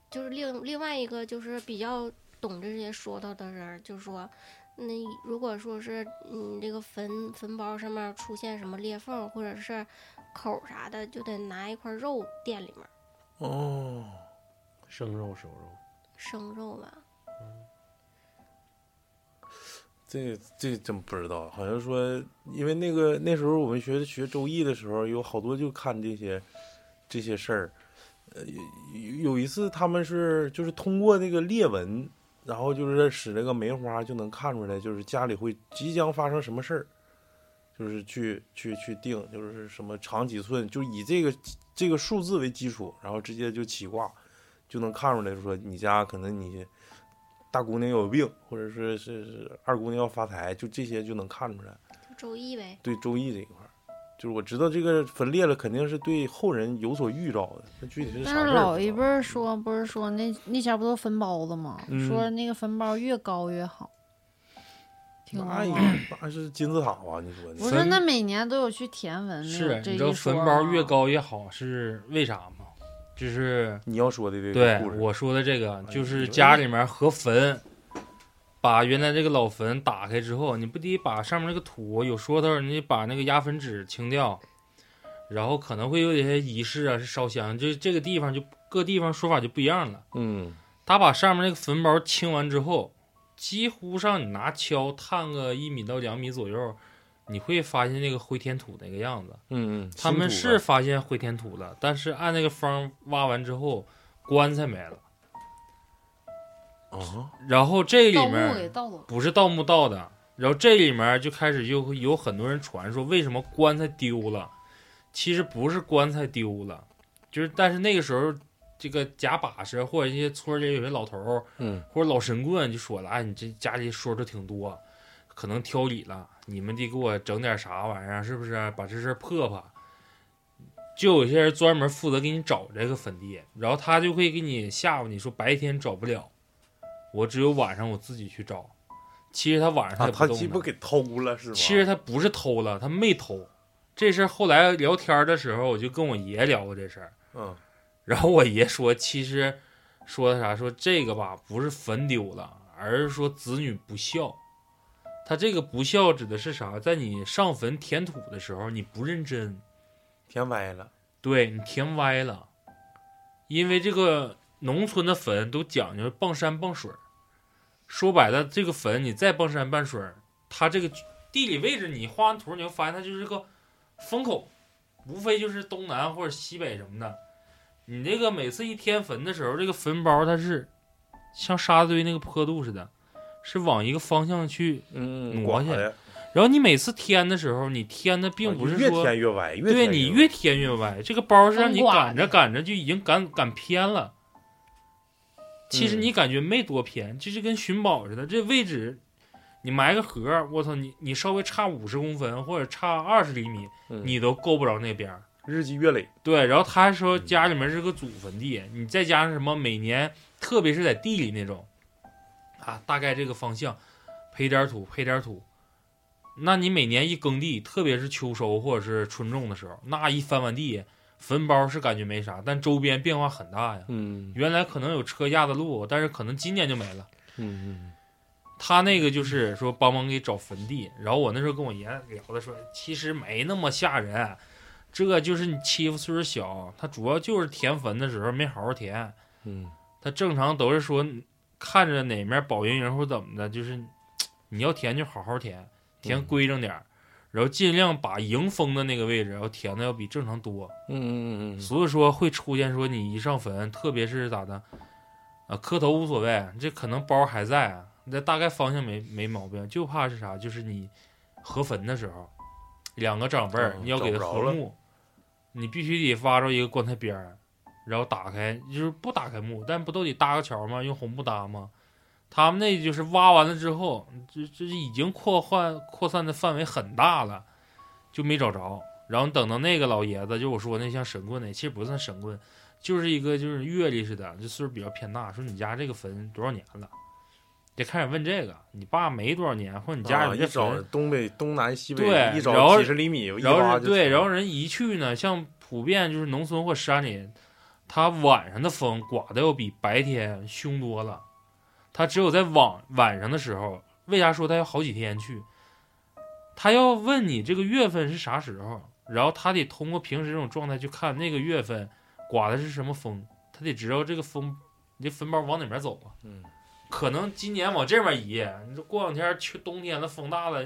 就是另另外一个就是比较懂这些说道的人，就说，那如果说是你这个坟坟包上面出现什么裂缝或者是口啥的，就得拿一块肉垫里面，哦，生肉熟肉，生肉吧。这这个真不知道，好像说，因为那个那时候我们学学周易的时候，有好多就看这些这些事儿。呃，有有一次他们是就是通过那个裂纹，然后就是使那个梅花就能看出来，就是家里会即将发生什么事儿，就是去去去定，就是什么长几寸，就以这个这个数字为基础，然后直接就起卦，就能看出来说你家可能你大姑娘有病，或者是是是二姑娘要发财，就这些就能看出来。就周易呗，对周易这一块儿，就是我知道这个分裂了，肯定是对后人有所预兆的。那具体是啥但是老一辈儿说，不是说那那前儿不都分包子吗？嗯说那个坟包越高越好，听过那也？那是金字塔吧？你说的不是，那每年都有去填文的，是，你知道坟包越，高越好是为啥吗？就是你要说的这个对故事，我说的这个，哎就是家里面和坟，把原来这个老坟打开之后，你不得把上面那个土有说头，你把那个压坟纸清掉，然后可能会有一些仪式啊，是烧香，就这个地方就各地方说法就不一样了。嗯他把上面那个坟包清完之后，几乎上你拿锹探个一米到两米左右，你会发现那个灰填土那个样子。嗯嗯，他们是发现灰填土了，但是按那个方挖完之后，棺材没了。然后这里面。不是盗墓盗的，然后这里面就开始就有很多人传说为什么棺材丢了，其实不是棺材丢了，就是但是那个时候这个假把式或者一些村里有些老头儿嗯或者老神棍就说了，哎，你这家里说的挺多，可能挑理了，你们得给我整点啥玩意儿，是不是？把这事破破。就有些人专门负责给你找这个坟地，然后他就会给你吓唬你说白天找不了，我只有晚上我自己去找。其实他晚上他不动的鸡巴给偷了是吧？其实他不是偷了，他没偷。这事儿后来聊天的时候，我就跟我爷聊过这事儿，嗯然后我爷说，其实说的啥？说这个吧，不是坟丢了，而是说子女不孝。他这个不孝指的是啥？在你上坟填土的时候，你不认真，填歪了，对你填歪了，因为这个农村的坟都讲究傍山傍水儿，说白了，这个坟你再傍山傍水，它这个地理位置你画完图，你就发现它就是个风口，无非就是东南或者西北什么的。你这个每次一填坟的时候，这个坟包它是像沙堆那个坡度似的，是往一个方向去。嗯，挪去然后你每次填的时候，你填的并不是啊越说填越歪，对你越越填越歪，这个包是让你赶着赶着就已经赶赶偏了。其实嗯你感觉没多偏，这就跟寻宝似的，这位置你埋个盒，我操，你你稍微差五十公分或者差二十厘米，嗯你都够不着那边。日积月累。对，然后他还说嗯家里面是个祖坟地，你再加上什么每年，特别是在地里那种，啊，大概这个方向，培点土，培点土，那你每年一耕地，特别是秋收或者是春种的时候，那一翻完地，坟包是感觉没啥，但周边变化很大呀。嗯。原来可能有车压的路，但是可能今年就没了。嗯他那个就是说帮忙给找坟地，然后我那时候跟我爷聊的说，其实没那么吓人，这就是你欺负岁数小，他主要就是填坟的时候没好好填，嗯。他正常都是说看着哪面保盈盈或怎么的，就是你要填就好好填，填嗯。规整点儿，然后尽量把迎风的那个位置要填的要比正常多，嗯嗯嗯嗯所以说会出现说你一上坟，特别是咋的，啊磕头无所谓，这可能包还在啊，那大概方向没没毛病，就怕是啥，就是你合坟的时候，两个长辈儿、嗯你要给他合墓，你必须得挖着一个棺材边儿，然后打开，就是不打开墓，但不都得搭个桥吗？用红布搭吗？他们那就是挖完了之后，这这已经扩换扩散的范围很大了，就没找着。然后等到那个老爷子，就我说那像神棍的，其实不算神棍，就是一个就是阅历似的，就岁数比较偏大。说你家这个坟多少年了？得开始问这个，你爸没多少年，或者你家啊有这一找坟，东北东南西北对一然找后几十厘米，一然后对，然后人一去呢，像普遍就是农村或山里，他晚上的风刮的要比白天凶多了。他只有在晚晚上的时候，为啥说他要好几天去？他要问你这个月份是啥时候，然后他得通过平时这种状态去看那个月份刮的是什么风，他得知道这个风，你这坟包往哪边走啊？嗯，可能今年往这边移，你说过两天去冬天了，风大了，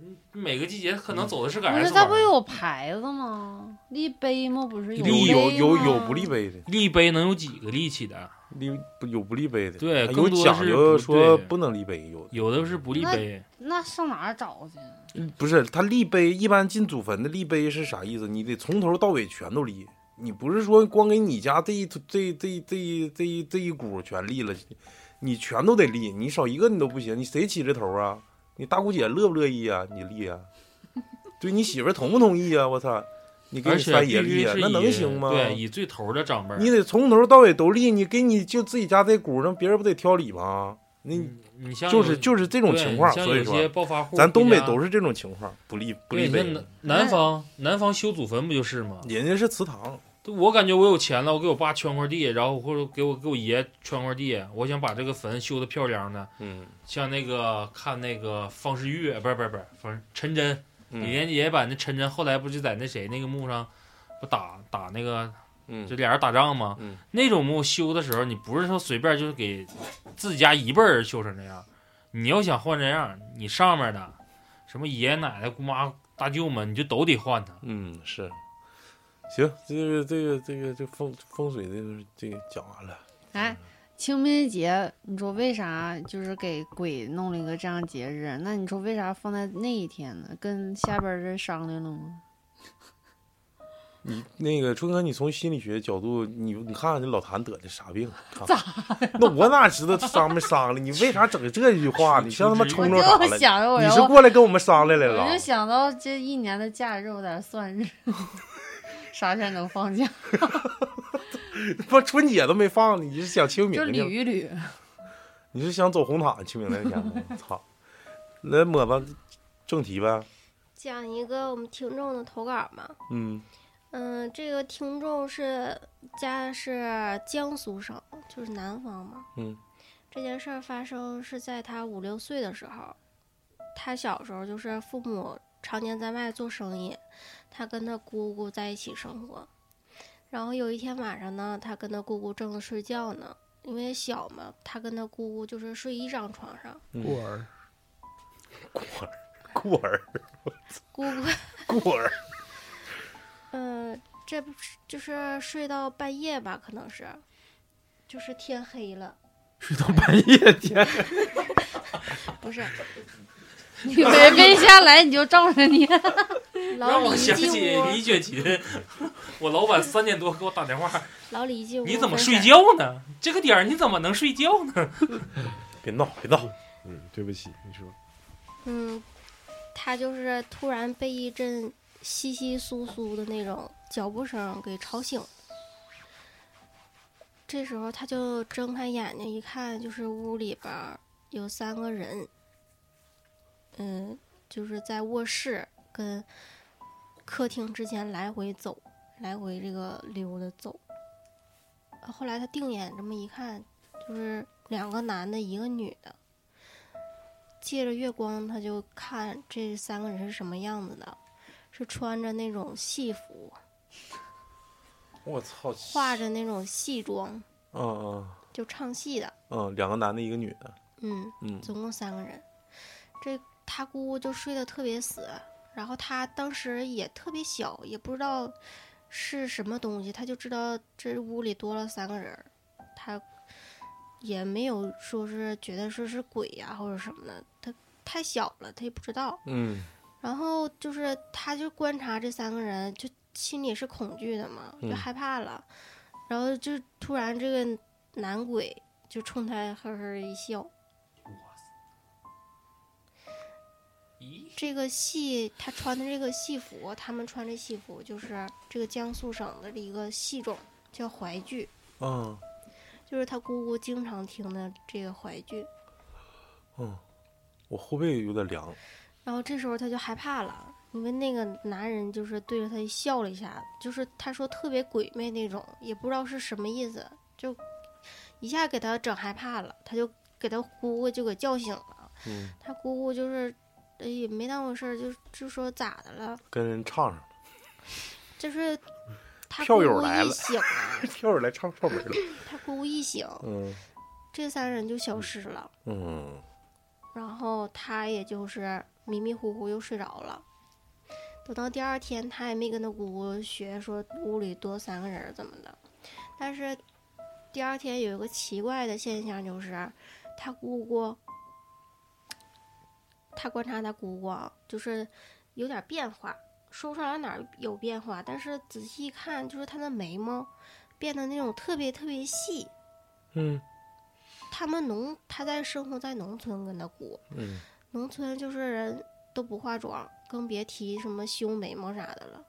嗯，每个季节可能走的是个不是它不有牌子吗？立碑吗？不是有立有有有不立碑的，立碑能有几个立起的？立不有不立碑的，对更多是有讲究说不能立碑，有的有的是不立碑，那上哪儿找去？不是他立碑，一般进祖坟的立碑是啥意思？你得从头到尾全都立，你不是说光给你家这一这这这一这一这一股全立了，你全都得立，你少一个你都不行，你谁起这头啊？你大姑姐乐不乐意啊？你立啊？<laughs> 对你媳妇同不同意啊？我操！你给你而且必三爷立须是，啊那能行吗？对，以最头的长辈。你得从头到尾都立，你给你就自己家这股，那别人不得挑理吗？你你你像就是就是这种情况，所以说咱东北都是这种情况，不立不，立碑你南方南方修祖坟不就是吗？人家是祠堂，我感觉我有钱了，我给我爸圈块地，然后或者给我给我爷圈块地，我想把这个坟修的漂亮的，嗯像那个看那个方世玉，不是不是不是，方陈真，李嗯连杰把那陈真，后来不就在那谁那个墓上不打打那个嗯就俩人打仗吗？嗯那种墓修的时候，你不是说随便就是给自己家一辈人修成这样，你要想换这样，你上面的什么爷爷奶奶、姑妈、大舅们，你就都得换他。嗯是。行，这个这个这个这风风水这个这个讲完了。哎，清明节，你说为啥就是给鬼弄了一个这样节日？那你说为啥放在那一天呢？跟下边儿人商量了吗？<laughs> 你那个春哥，你从心理学角度，你你看看这老谭得的啥病？咋？<laughs> 那我哪知道伤没伤了？你为啥整这句话？你像他妈冲着啥了？你是，过来跟我们商量来了我就？想到这一年的假日，我在这算日，<laughs> 啥天能放假？<laughs> 不，春节都没放，你是想清明就捋一捋。你是想走红毯清明那天吗？操！来抹吧，正题呗。讲一个我们听众的投稿嘛。嗯嗯，这个听众是家是江苏省，就是南方嘛。嗯。这件事儿发生是在他五六岁的时候，他小时候就是父母常年在外做生意，他跟他姑姑在一起生活。然后有一天晚上呢，他跟他姑姑正睡觉呢，因为小嘛，他跟他姑姑就是睡一张床上，孤儿，孤 <laughs> 儿，姑姑 <laughs> 孤儿，嗯，<laughs> 这不是就是睡到半夜吧？可能是，就是天黑了，睡到半夜天，不是你没背下来你就照着你。老让我李一进想起屋，李雪琴，<laughs> 我老板三点多给我打电话，<laughs> 老李一进屋，你怎么睡？觉呢？这个点儿你怎么能睡觉呢？<laughs> 别闹别闹，嗯，对不起，你说，嗯，他就是突然被一阵窸窸窣窣的那种脚步声给吵醒了。这时候他就睁开眼睛一看，就是屋里边儿有三个人，嗯，就是在卧室跟客厅之间来回走，来回这个溜达走。后来他定眼这么一看，就是两个男的，一个女的。借着月光，他就看这三个人是什么样子的，是穿着那种戏服，<laughs> 我操，化着那种戏妆，嗯嗯就唱戏的。嗯，两个男的，一个女的，嗯，嗯总共三个人。这他姑姑就睡得特别死，然后他当时也特别小，也不知道是什么东西，他就知道这屋里多了三个人，他也没有说是觉得说是鬼呀、或者什么的，他太小了，他也不知道。嗯然后就是，他就观察这三个人，就心里是恐惧的嘛，就嗯害怕了。然后就突然这个男鬼就冲他呵呵一笑。这个戏他穿的这个戏服，他们穿这戏服就是这个江苏省的一个戏种，叫淮剧，嗯就是他姑姑经常听的这个淮剧。嗯，我后背有点凉，然后这时候他就害怕了，因为那个男人就是对着他笑了一下，就是他说特别鬼魅那种，也不知道是什么意思，就一下给他整害怕了，他就给他姑姑就给叫醒了。嗯，他姑姑就是呃也没当回事儿，就就说咋的了，跟人唱上了，就是他票友来了一醒啊，<laughs> 跳着来唱串门了，<laughs> 他姑姑一醒，嗯这三人就消失了。嗯然后他也就是迷迷糊糊又睡着了。等到第二天，他也没跟他姑姑学说屋里多三个人怎么的。但是第二天有一个奇怪的现象，就是他姑姑，他观察他姑姑啊，就是有点变化，说不上来哪儿有变化，但是仔细一看，就是他的眉毛变得那种特别特别细。嗯他们农他在生活在农村，跟他姑。嗯，农村就是人都不化妆，更别提什么修眉毛啥的了。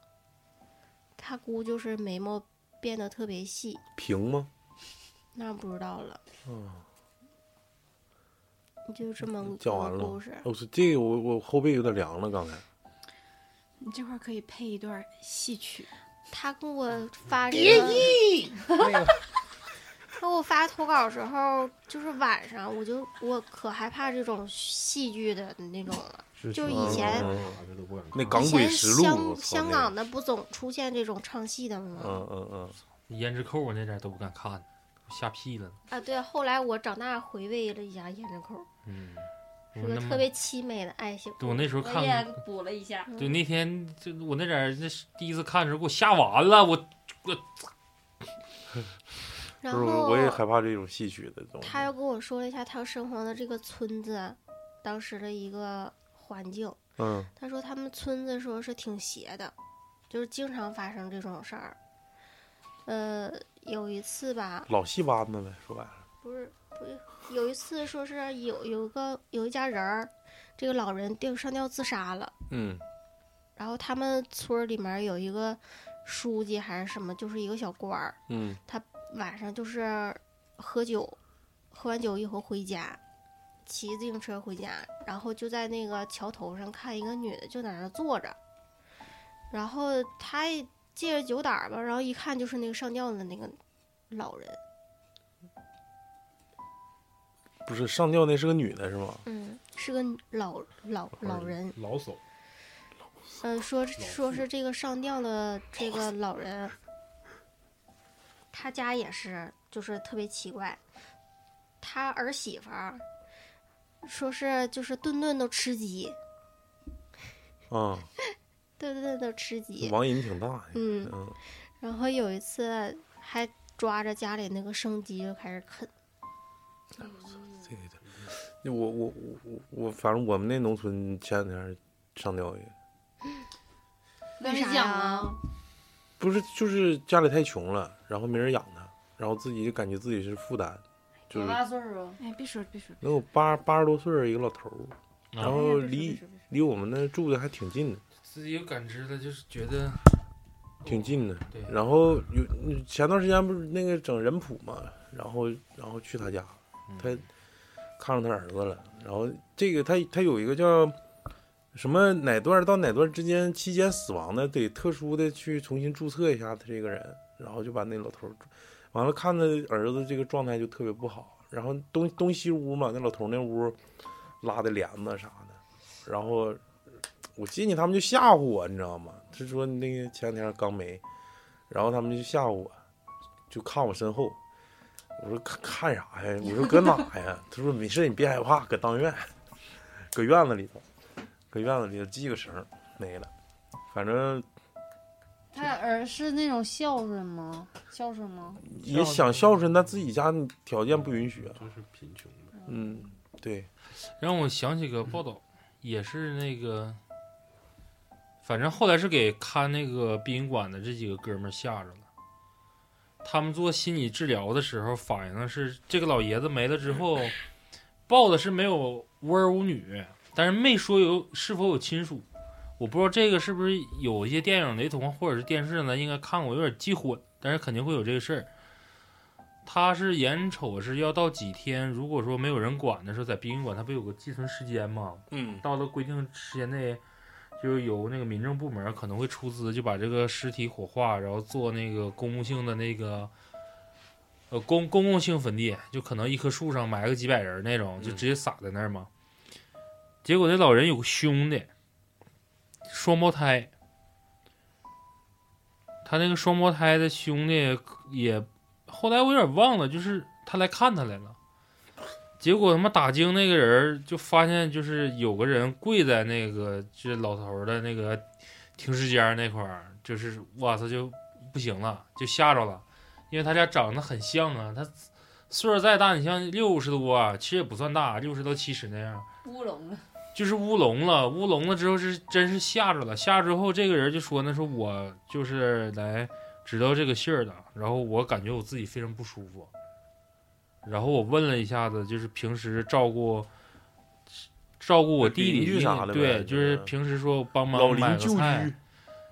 他姑就是眉毛变得特别细，平吗？那不知道了。嗯，就这么个讲完了故事。我说这个我我后背有点凉了，刚才，你这块可以配一段戏曲，他给我发这个，那个他给我发投稿时候，就是晚上，我就我可害怕这种戏剧的那种了。就是以前那港以前鬼实录，香香港的不总出现这种唱戏的吗？嗯嗯嗯，胭脂扣我那点都不敢看，吓屁了。啊，对，后来我长大回味了一下胭脂扣，嗯，是个特别凄美的爱情。对我那时候我看，也补了一下，对那天就我那点儿那是第一次看的时候给我吓完了，我就然后是我也害怕这种戏曲的东西。他又跟我说了一下他生活的这个村子，当时的一个环境。嗯他说他们村子说是挺邪的，就是经常发生这种事儿。呃，有一次吧，老戏班子呗，说白了，不是不是，有一次说是有有个有一家人儿，这个老人吊上吊自杀了。嗯。然后他们村儿里面有一个书记还是什么，就是一个小官儿，嗯。晚上就是喝酒，喝完酒以后回家，骑自行车回家，然后就在那个桥头上看一个女的就在那儿坐着，然后他也借着酒胆儿吧，然后一看就是那个上吊的那个老人，不是上吊那是个女的是吗？嗯，是个老老老人，老手，嗯，说说是这个上吊的这个老人，他家也是，就是特别奇怪，他儿媳妇儿说是就是顿顿都吃鸡，啊，<laughs> 顿顿都吃鸡。网瘾挺大呀。嗯，嗯，然后有一次还抓着家里那个生鸡就开始啃。这个的，那我我我我我，反正我们那农村前两天上吊一个，为啥啊？不是就是家里太穷了，然后没人养他，然后自己就感觉自己是负担，就是多大岁数啊？哎，别说别说，能有八八十多岁一个老头儿，然啊后离离我们那住的还挺近的，自己有感知了，就是觉得挺近的。对，然后有前段时间不是那个整人谱嘛，然后然后去他家，嗯他看上他儿子了，然后这个他他有一个叫什么哪段到哪段之间期间死亡的，得特殊的去重新注册一下他这个人，然后就把那老头儿，完了看他儿子这个状态就特别不好，然后东东西屋嘛，那老头儿那屋拉的帘子啥的，然后我进去他们就吓唬我，你知道吗？他说那个前两天刚没，然后他们就吓唬我，就看我身后。我说看看啥呀？我说搁哪呀？他说没事，你别害怕，搁当院，搁院子里头，搁院子里头系个绳儿没了。反正他儿是那种孝顺吗？孝顺吗？也想孝顺，但自己家条件不允许啊。就是贫穷呗。嗯，对，让我想起个报道，也是那个，反正后来是给看那个殡仪馆的这几个哥们儿吓着了。他们做心理治疗的时候反映的是，这个老爷子没了之后，报的是没有无儿无女，但是没说有是否有亲属。我不知道这个是不是有一些电影雷同，或者是电视呢应该看过，有点记混，但是肯定会有这个事儿。他是眼瞅是要到几天，如果说没有人管的时候，在殡仪馆他不有个寄存时间吗？嗯，到了规定时间内，就是由那个民政部门可能会出资，就把这个尸体火化，然后做那个公共性的那个，呃公公共性坟地，就可能一棵树上埋个几百人那种，就直接撒在那儿嘛。结果那老人有个兄弟，双胞胎，他那个双胞胎的兄弟也，后来我有点忘了，就是他来看他来了。结果他妈打更那个人就发现，就是有个人跪在那个就是老头儿的那个停尸间那块儿，就是哇操就不行了，就吓着了，因为他俩长得很像啊，他岁数再大，你像六十多啊，其实也不算大，六十到七十那样，乌龙了。就是乌龙了，乌龙了之后是真是吓着了，吓着之后这个人就说呢，说我就是来知道这个信儿的，然后我感觉我自己非常不舒服，然后我问了一下子，就是平时照顾照顾我弟弟啥的对，就是嗯平时说帮忙买个菜，，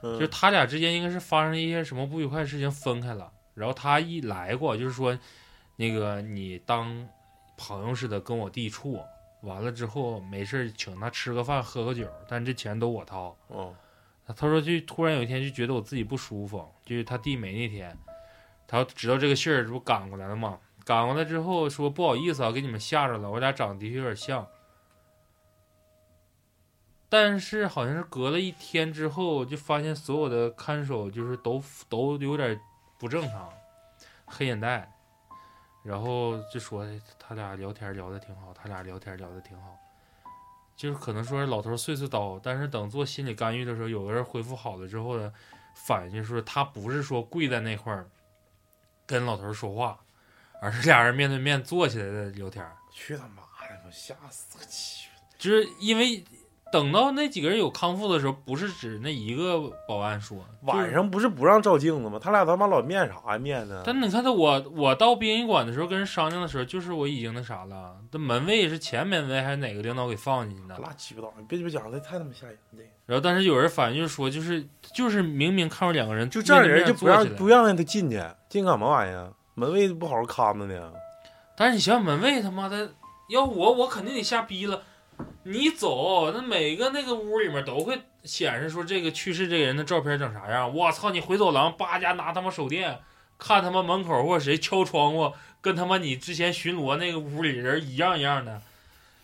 嗯就是他俩之间应该是发生一些什么不愉快的事情分开了，然后他一来过，就是说，那个你当朋友似的跟我弟处，完了之后没事请他吃个饭喝个酒，但这钱都我掏。哦，他说就突然有一天就觉得我自己不舒服，就是他弟没那天，他知道这个信儿，这不赶过来了吗？赶过来之后说不好意思啊，给你们吓着了，我俩长得的确有点像。但是好像是隔了一天之后，就发现所有的看守就是都都有点不正常，黑眼袋，然后就说他俩聊天聊的挺好，他俩聊天聊的挺好，就是可能说是老头碎碎叨，但是等做心理干预的时候，有个人恢复好了之后呢，反应就是他不是说跪在那块儿跟老头说话，而是俩人面对面坐起来的聊天儿，去他妈的！我吓死我气！就是因为等到那几个人有康复的时候，不是指那一个保安说，晚上不是不让照镜子吗？他俩他妈老面啥呀面呢？但你看他，我我到殡仪馆的时候跟人商量的时候，就是我已经那啥了。这门卫是前门卫还是哪个领导给放进去的？拉鸡巴倒！你别鸡巴讲，这太他妈吓人了！然后但是有人反映就是说，就是就是明明看着两个人就这样人就不让不让他进去，进干嘛玩意儿？门卫不好好看着呢？但是你想想门卫他妈的，要我我肯定得瞎逼了。你走，那每个那个屋里面都会显示说这个去世这个人的照片长啥样。我操，你回走廊叭家拿他妈手电看他妈门口或者谁敲窗户，跟他妈你之前巡逻那个屋里人一样一样的，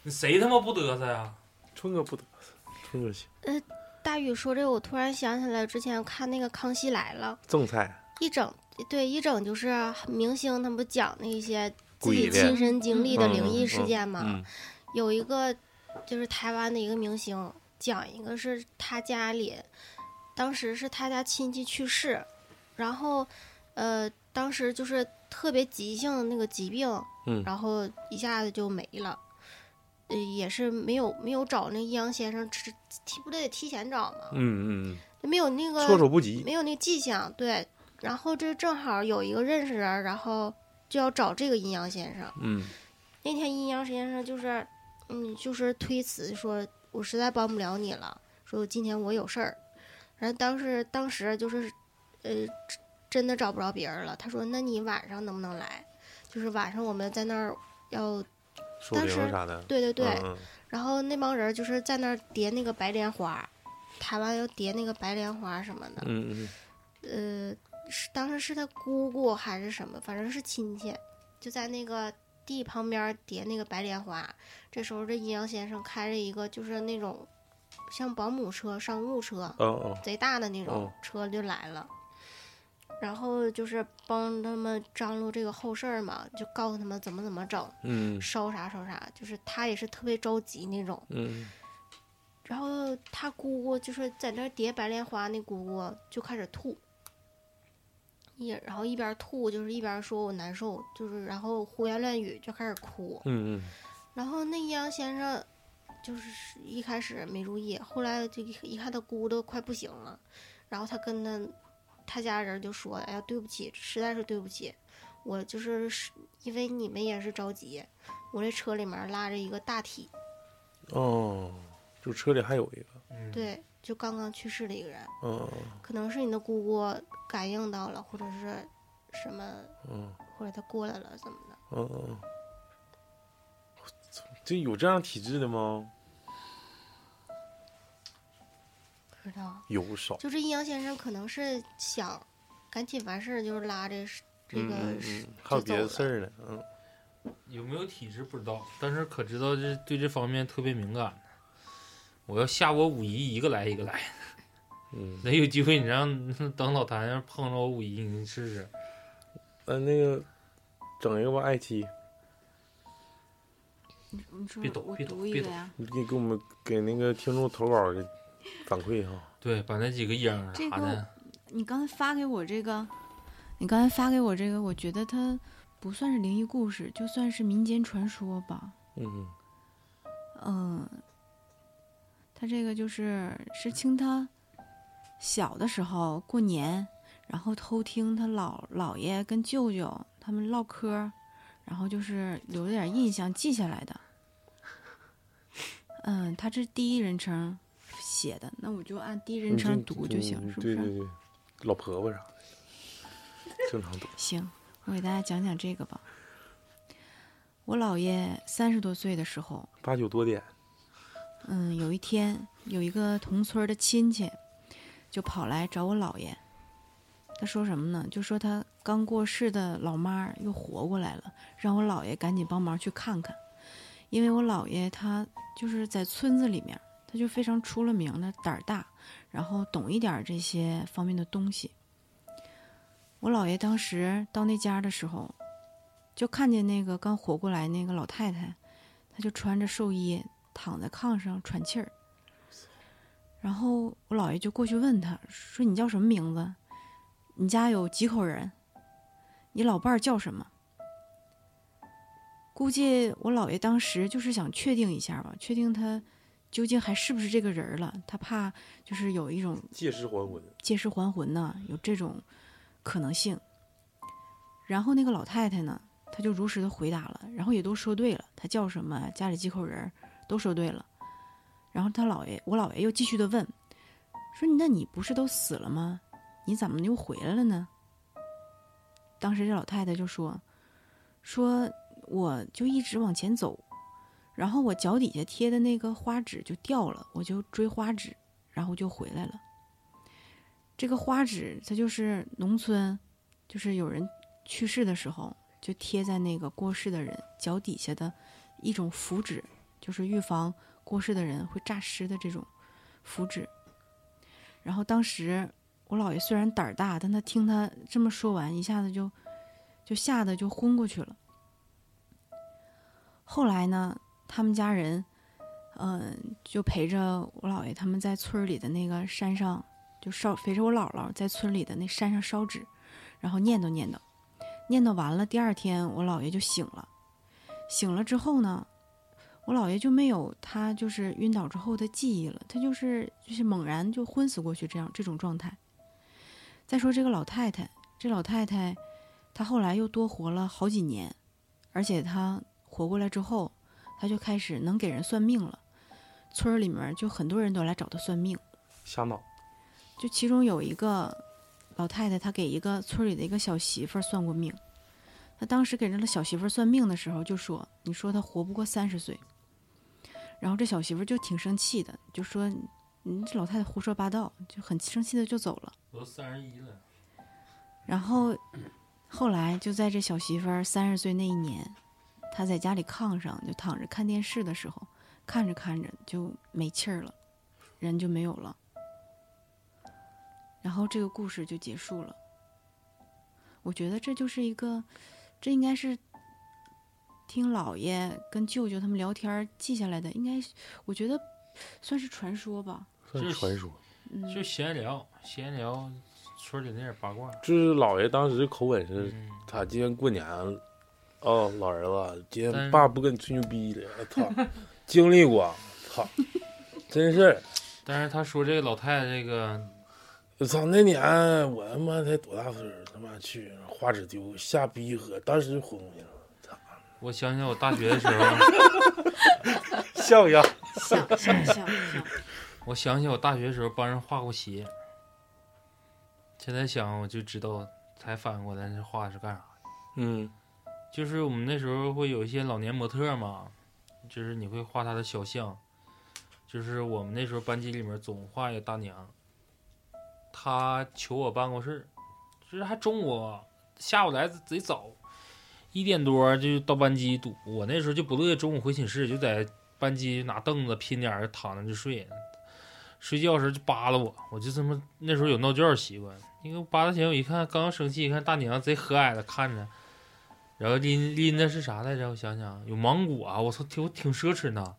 你谁他妈不嘚瑟呀？春哥不嘚瑟，春哥行，大宇说这个，我突然想起来之前看那个《康熙来了赠菜》一整对一整就是明星他们不讲那些自己亲身经历的嗯灵异嗯嗯事件吗？嗯有一个就是台湾的一个明星，讲一个是他家里，当时是他家亲戚去世，然后呃当时就是特别急性的那个疾病，嗯然后一下子就没了。呃，也是没有没有找那阴阳先生，只提不得提前找吗？嗯嗯没有那嗯，个措手不及。没有那个迹象，对。然后这正好有一个认识人，然后就要找这个阴阳先生。嗯那天阴阳先生就是，嗯，就是推辞说，我实在帮不了你了，说今天我有事儿。然后当时当时就是，呃，真的找不着别人了。他说，那你晚上能不能来？就是晚上我们在那儿要，说当时灵啥的。对对对。嗯然后那帮人就是在那儿叠那个白莲花，台湾要叠那个白莲花什么的。嗯嗯呃，是当时是他姑姑还是什么，反正是亲戚，就在那个地旁边叠那个白莲花。这时候，这阴阳先生开着一个就是那种像保姆车、商务车，贼大的那种哦车就来了。然后就是帮他们张罗这个后事儿嘛，就告诉他们怎么怎么整，嗯烧啥烧啥，就是他也是特别着急那种。嗯然后他姑姑就是在那叠白莲花，那姑姑就开始吐，一然后一边吐就是一边说我难受，就是然后胡言乱语就开始哭。嗯然后那阴阳先生就是一开始没注意，后来就一一看他姑都快不行了，然后他跟他他家人就说：“哎呀，对不起，实在是对不起，我就是是因为你们也是着急，我这车里面拉着一个大体，嗯哦，就车里还有一个。嗯，对，就刚刚去世的一个人。”嗯可能是你的姑姑感应到了，或者是什么，嗯或者他过来了怎么的？嗯嗯。这有这样体质的吗？不知道。有少。就这阴阳先生可能是想赶紧完事儿，就是拉着这个嗯嗯是嗯，还有别的事儿呢。嗯有没有体质不知道，但是可知道这对这方面特别敏感。我要吓我五姨一个来一个来，嗯，<laughs> 那有机会你让 <laughs> 等老谭要碰着我五姨，你试试。呃，那个整一个吧，爱妻，你你说别抖我别抖别抖读一个呀？你给给我们给那个听众投稿的反馈哈。对，把那几个影儿这个啥的，你刚才发给我这个，你刚才发给我这个，我觉得它不算是灵异故事，就算是民间传说吧。嗯嗯，他这个就是是清他小的时候过年，然后偷听他姥姥爷跟舅舅他们唠嗑，然后就是留了点印象记下来的。嗯，他这第一人称写的，那我就按第一人称读就行，是不是？对对对，老婆婆啥的，正常读。<laughs> 行，我给大家讲讲这个吧。我姥爷三十多岁的时候，八九多点，嗯，有一天有一个同村的亲戚就跑来找我姥爷，他说什么呢？就说他刚过世的老妈又活过来了，让我姥爷赶紧帮忙去看看，因为我姥爷他就是在村子里面，他就非常出了名的胆儿大，然后懂一点这些方面的东西。我姥爷当时到那家的时候，就看见那个刚活过来那个老太太，她就穿着寿衣躺在炕上喘气儿。然后我姥爷就过去问他说：“你叫什么名字？你家有几口人？你老伴儿叫什么？”估计我姥爷当时就是想确定一下吧，确定他究竟还是不是这个人儿了。他怕就是有一种借尸还魂。借尸还魂呢，有这种可能性。然后那个老太太呢，她就如实的回答了，然后也都说对了，她叫什么，家里几口人，都说对了。然后他姥爷，我姥爷又继续的问，说：“那你不是都死了吗？你怎么又回来了呢？”当时这老太太就说：“说我就一直往前走，然后我脚底下贴的那个花纸就掉了，我就追花纸，然后就回来了。”这个花纸，它就是农村，就是有人去世的时候，就贴在那个过世的人脚底下的一种符纸，就是预防过世的人会诈尸的这种符纸。然后当时我姥爷虽然胆儿大，但他听他这么说完，一下子就就吓得就昏过去了。后来呢，他们家人，嗯、就陪着我姥爷他们在村里的那个山上，就烧陪着我姥姥在村里的那山上烧纸，然后念叨念叨，念叨完了，第二天我姥爷就醒了。醒了之后呢，我姥爷就没有他就是晕倒之后的记忆了，他就是就是猛然就昏死过去这样这种状态。再说这个老太太，这老太太她后来又多活了好几年，而且她活过来之后，她就开始能给人算命了。村儿里面就很多人都来找她算命，瞎闹。就其中有一个老太太，她给一个村里的一个小媳妇儿算过命。她当时给这个小媳妇儿算命的时候就说：“你说她活不过三十岁。”然后这小媳妇就挺生气的，就说：“你这老太太胡说八道！”就很生气的就走了。我都三十一了，然后后来就在这小媳妇儿三十岁那一年，她在家里炕上就躺着看电视的时候，看着看着就没气儿了，人就没有了。然后这个故事就结束了。我觉得这就是一个，这应该是听姥爷跟舅舅他们聊天记下来的，应该我觉得算是传说吧。算是传说。嗯，就闲聊闲聊村里那点八卦。就是姥爷当时口吻是，嗯，他今天过年，哦，老儿子，今天爸不跟你吹牛逼了，操，<laughs> 经历过，操，真是，<laughs> 但是他说这个老太太这个，我操，那年我他妈才多大岁数，他妈去花纸丢下逼喝，当时就昏过去了，我想想我大学的时候，<laughs> 像样。像像像像，我想起我大学的时候帮人画过鞋。现在想我就知道，才反应过来那画是干啥的。嗯就是我们那时候会有一些老年模特嘛，就是你会画他的肖像，就是我们那时候班级里面总画一个大娘，她求我办过事儿，就是还中午下午来贼早，一点多就到班级堵，我那时候就不乐意中午回寝室，就在班级拿凳子拼点儿躺着就睡，睡觉时候就扒拉我，我就这么那时候有闹觉习惯，因为扒拉起来我一看刚生气，一看大娘贼和蔼的看着。然后拎拎的是啥来着？我想想，有芒果啊，我操，挺挺奢侈呢。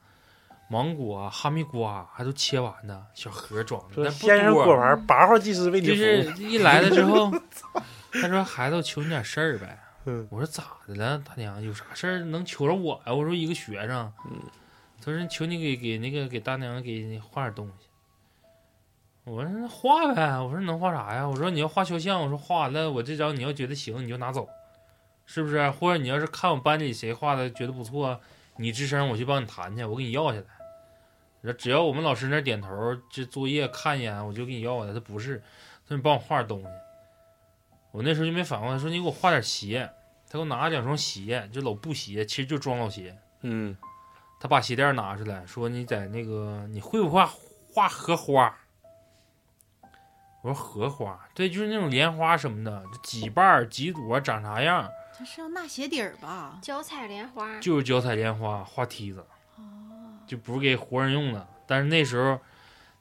芒果、啊、哈密瓜还都切完呢，小盒装的，先生果盘八号技师为你就是一来了之后，<laughs> 他说：“孩子，我求你点事儿呗。嗯”我说：“咋的了，大娘？有啥事儿能求着我呀？”我说：“一个学生。”嗯他说：“求你给给那个给大娘给你画点东西。”我说：“那画呗。”我说：“能画啥呀？”我说：“你要画肖像。”我说：“画完了，我这张你要觉得行，你就拿走，是不是？或者你要是看我班里谁画的觉得不错，你吱声，我去帮你谈去，我给你要下来。只要我们老师那点头，这作业看一眼，我就给你要下来。他不是，他说你帮我画点东西。我那时候就没反过来，说你给我画点鞋。他给我拿了两双鞋，就老布鞋，其实就装老鞋。嗯他把鞋垫拿出来，说你在那个你会不会画画荷花？我说荷花，对，就是那种莲花什么的，几瓣几朵长啥样，他是要纳鞋底儿吧？脚踩莲花，就是脚踩莲花画梯子，哦，就不是给活人用的。但是那时候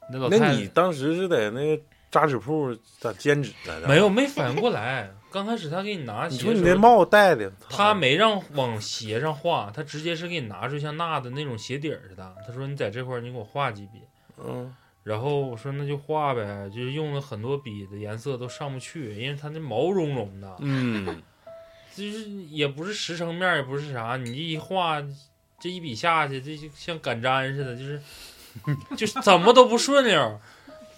那老太太那你当时是在那个扎纸铺咋兼职来的？没有，没反应过来。<laughs> 刚开始他给你拿你鞋的时候，说你那帽子戴的，他没让往鞋上画，他直接是给你拿出像纳的那种鞋底儿似的。他说你在这块儿你给我画几笔。嗯然后我说那就画呗，就是用了很多笔的颜色都上不去，因为它那毛茸茸的，嗯，<laughs> 就是也不是实成面，也不是啥，你这一画，这一笔下去，这就像擀毡似的，就是就是怎么都不顺溜。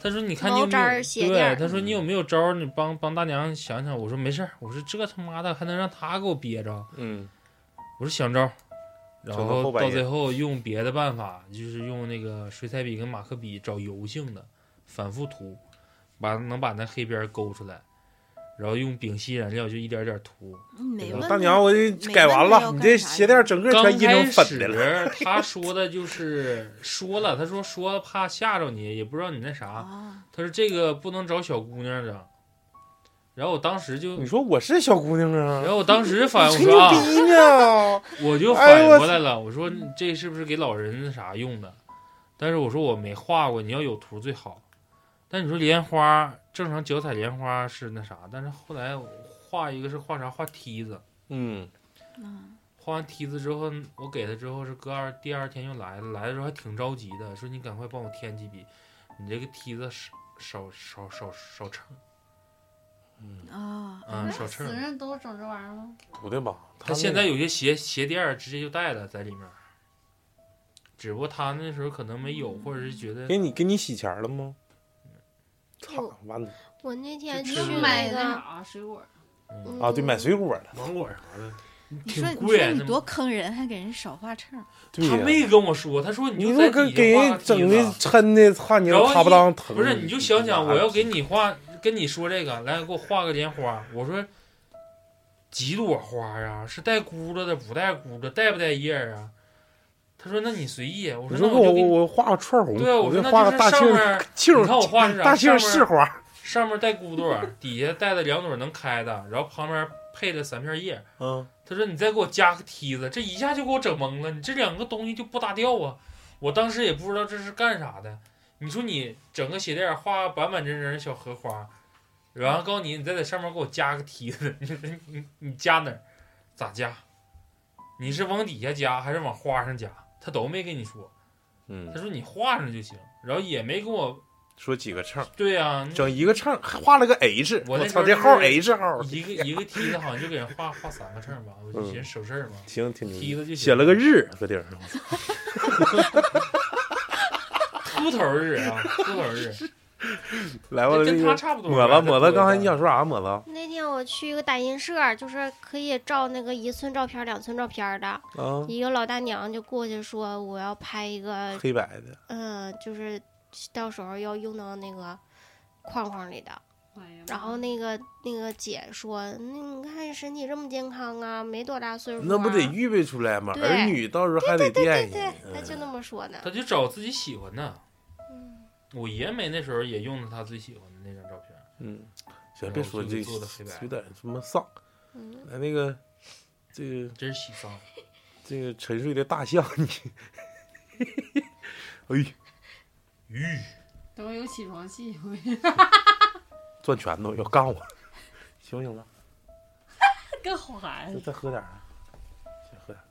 他说：“你看你有没有对？他说你有没有招？你帮帮大娘想想。”我说：“没事儿。”我说：“这他妈的还能让他给我憋着？”嗯我说：“想招。”然后到最后用别的办法，就是用那个水彩笔跟马克笔找油性的，反复涂，把能把那黑边勾出来，然后用丙烯染料就一点点涂。嗯没问大娘，我改完了，你这鞋垫整个刚全印成开粉的了。始他说的就是说了，他说说了怕吓着你，也不知道你那啥。啊，他说这个不能找小姑娘的。然后我当时就你，说我是小姑娘啊然？后我当时反应我说啊？我就哎反应过来了，我说你这是不是给老人那啥用的？但是我说我没画过，你要有图最好。但你说莲花，正常脚踩莲花是那啥，但是后来画一个是画啥？画梯子。嗯，嗯，画完梯子之后，我给他之后是隔二第二天又来了，来的时候还挺着急的，说你赶快帮我添几笔，你这个梯子少少少少少称，啊，嗯，少称死。人都整这玩意儿吗？不对吧？他现在有些鞋鞋垫儿直接就带了在里面，只不过他那时候可能没有，或者是觉得给你给你洗钱了吗？完了我那天去买那，啥水果，嗯啊！对，买水果了，芒果啥的，你说你挺贵说你多坑人，还给人少画秤，<laughs> 对呀。他没跟我说，他说你就给下画个人整的梯子抻的，操你然后他不当疼。不是，你就想想，我要给你画，跟你说这个，来给我画个莲花。我说几朵花啊？是带箍子的，不带箍子，带不带叶啊？他说那你随意。我说那我就给你。我画个串红，对啊，我说那就是画个大庆上面，庆 <laughs> 你看我画是啥？大庆上面市花，上面带骨朵，底下带的两朵能开的，然后旁边配了三片叶。嗯，他说你再给我加个梯子，这一下就给我整懵了。你这两个东西就不搭调啊！我当时也不知道这是干啥的。你说你整个鞋垫画板板正正的小荷花，然后告诉你你再在上面给我加个梯子，你说你你加哪儿？咋加？你是往底下加还是往花上加？他都没跟你说。嗯他，说你画上就行，然后也没跟我。说几个秤，对呀、你整一个秤，还画了个 H，我操，候这号 H 号，一个一个梯子好像就给人画画三个秤吧，我就寻思省事儿嘛。行，挺梯子就行写了个日搁顶上 <laughs> <laughs> 秃头日啊，秃头日，<laughs> 来吧，这跟他差不多。抹子抹子，刚才你想说啥？抹子那天我去一个打印社，就是可以照那个一寸照片、两寸照片的。啊，一个老大娘就过去说：“我要拍一个，黑白的，嗯、就是到时候要用到那个框框里的。”然后那个那个姐说：“那你看身体这么健康啊，没多大岁数、啊，那不得预备出来吗？儿女到时候还得对惦记对，，嗯她就那么说的。他就找自己喜欢的。嗯我爷没那时候也用的他最喜欢的那张照片。嗯，行，别说这做的黑白有点什么丧。嗯，来那个，这个真是喜丧。这个沉睡的大象，你，哎，鱼，都有起床气，<laughs> 攥拳头要干我，行不行了？<laughs> 跟孩再子。再喝点儿，再喝点儿。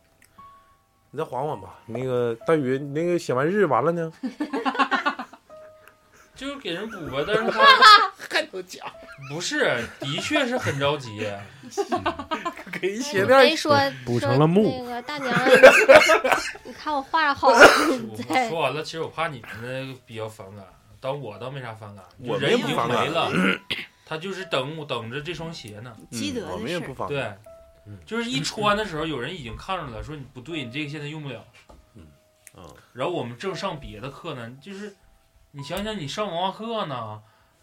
你再缓缓吧。那个大宇，你那个写完日完了呢？<laughs> 就是给人补吧，但是他 <laughs> 还能讲？不是，的确是很着急。<laughs> 给人写点没说 <laughs> 补成了木那个大娘，你看我画的好，我对说完了，其实我怕你们那个比较反感，但我倒没啥反感，我人已经没了，他就是等我等着这双鞋呢。积德嗯我的事儿。们也不妨。对，就是一穿的时候，有人已经看着了，说你不对，你这个现在用不了。嗯，然后我们正上别的课呢，就是你想想，你上文化课呢，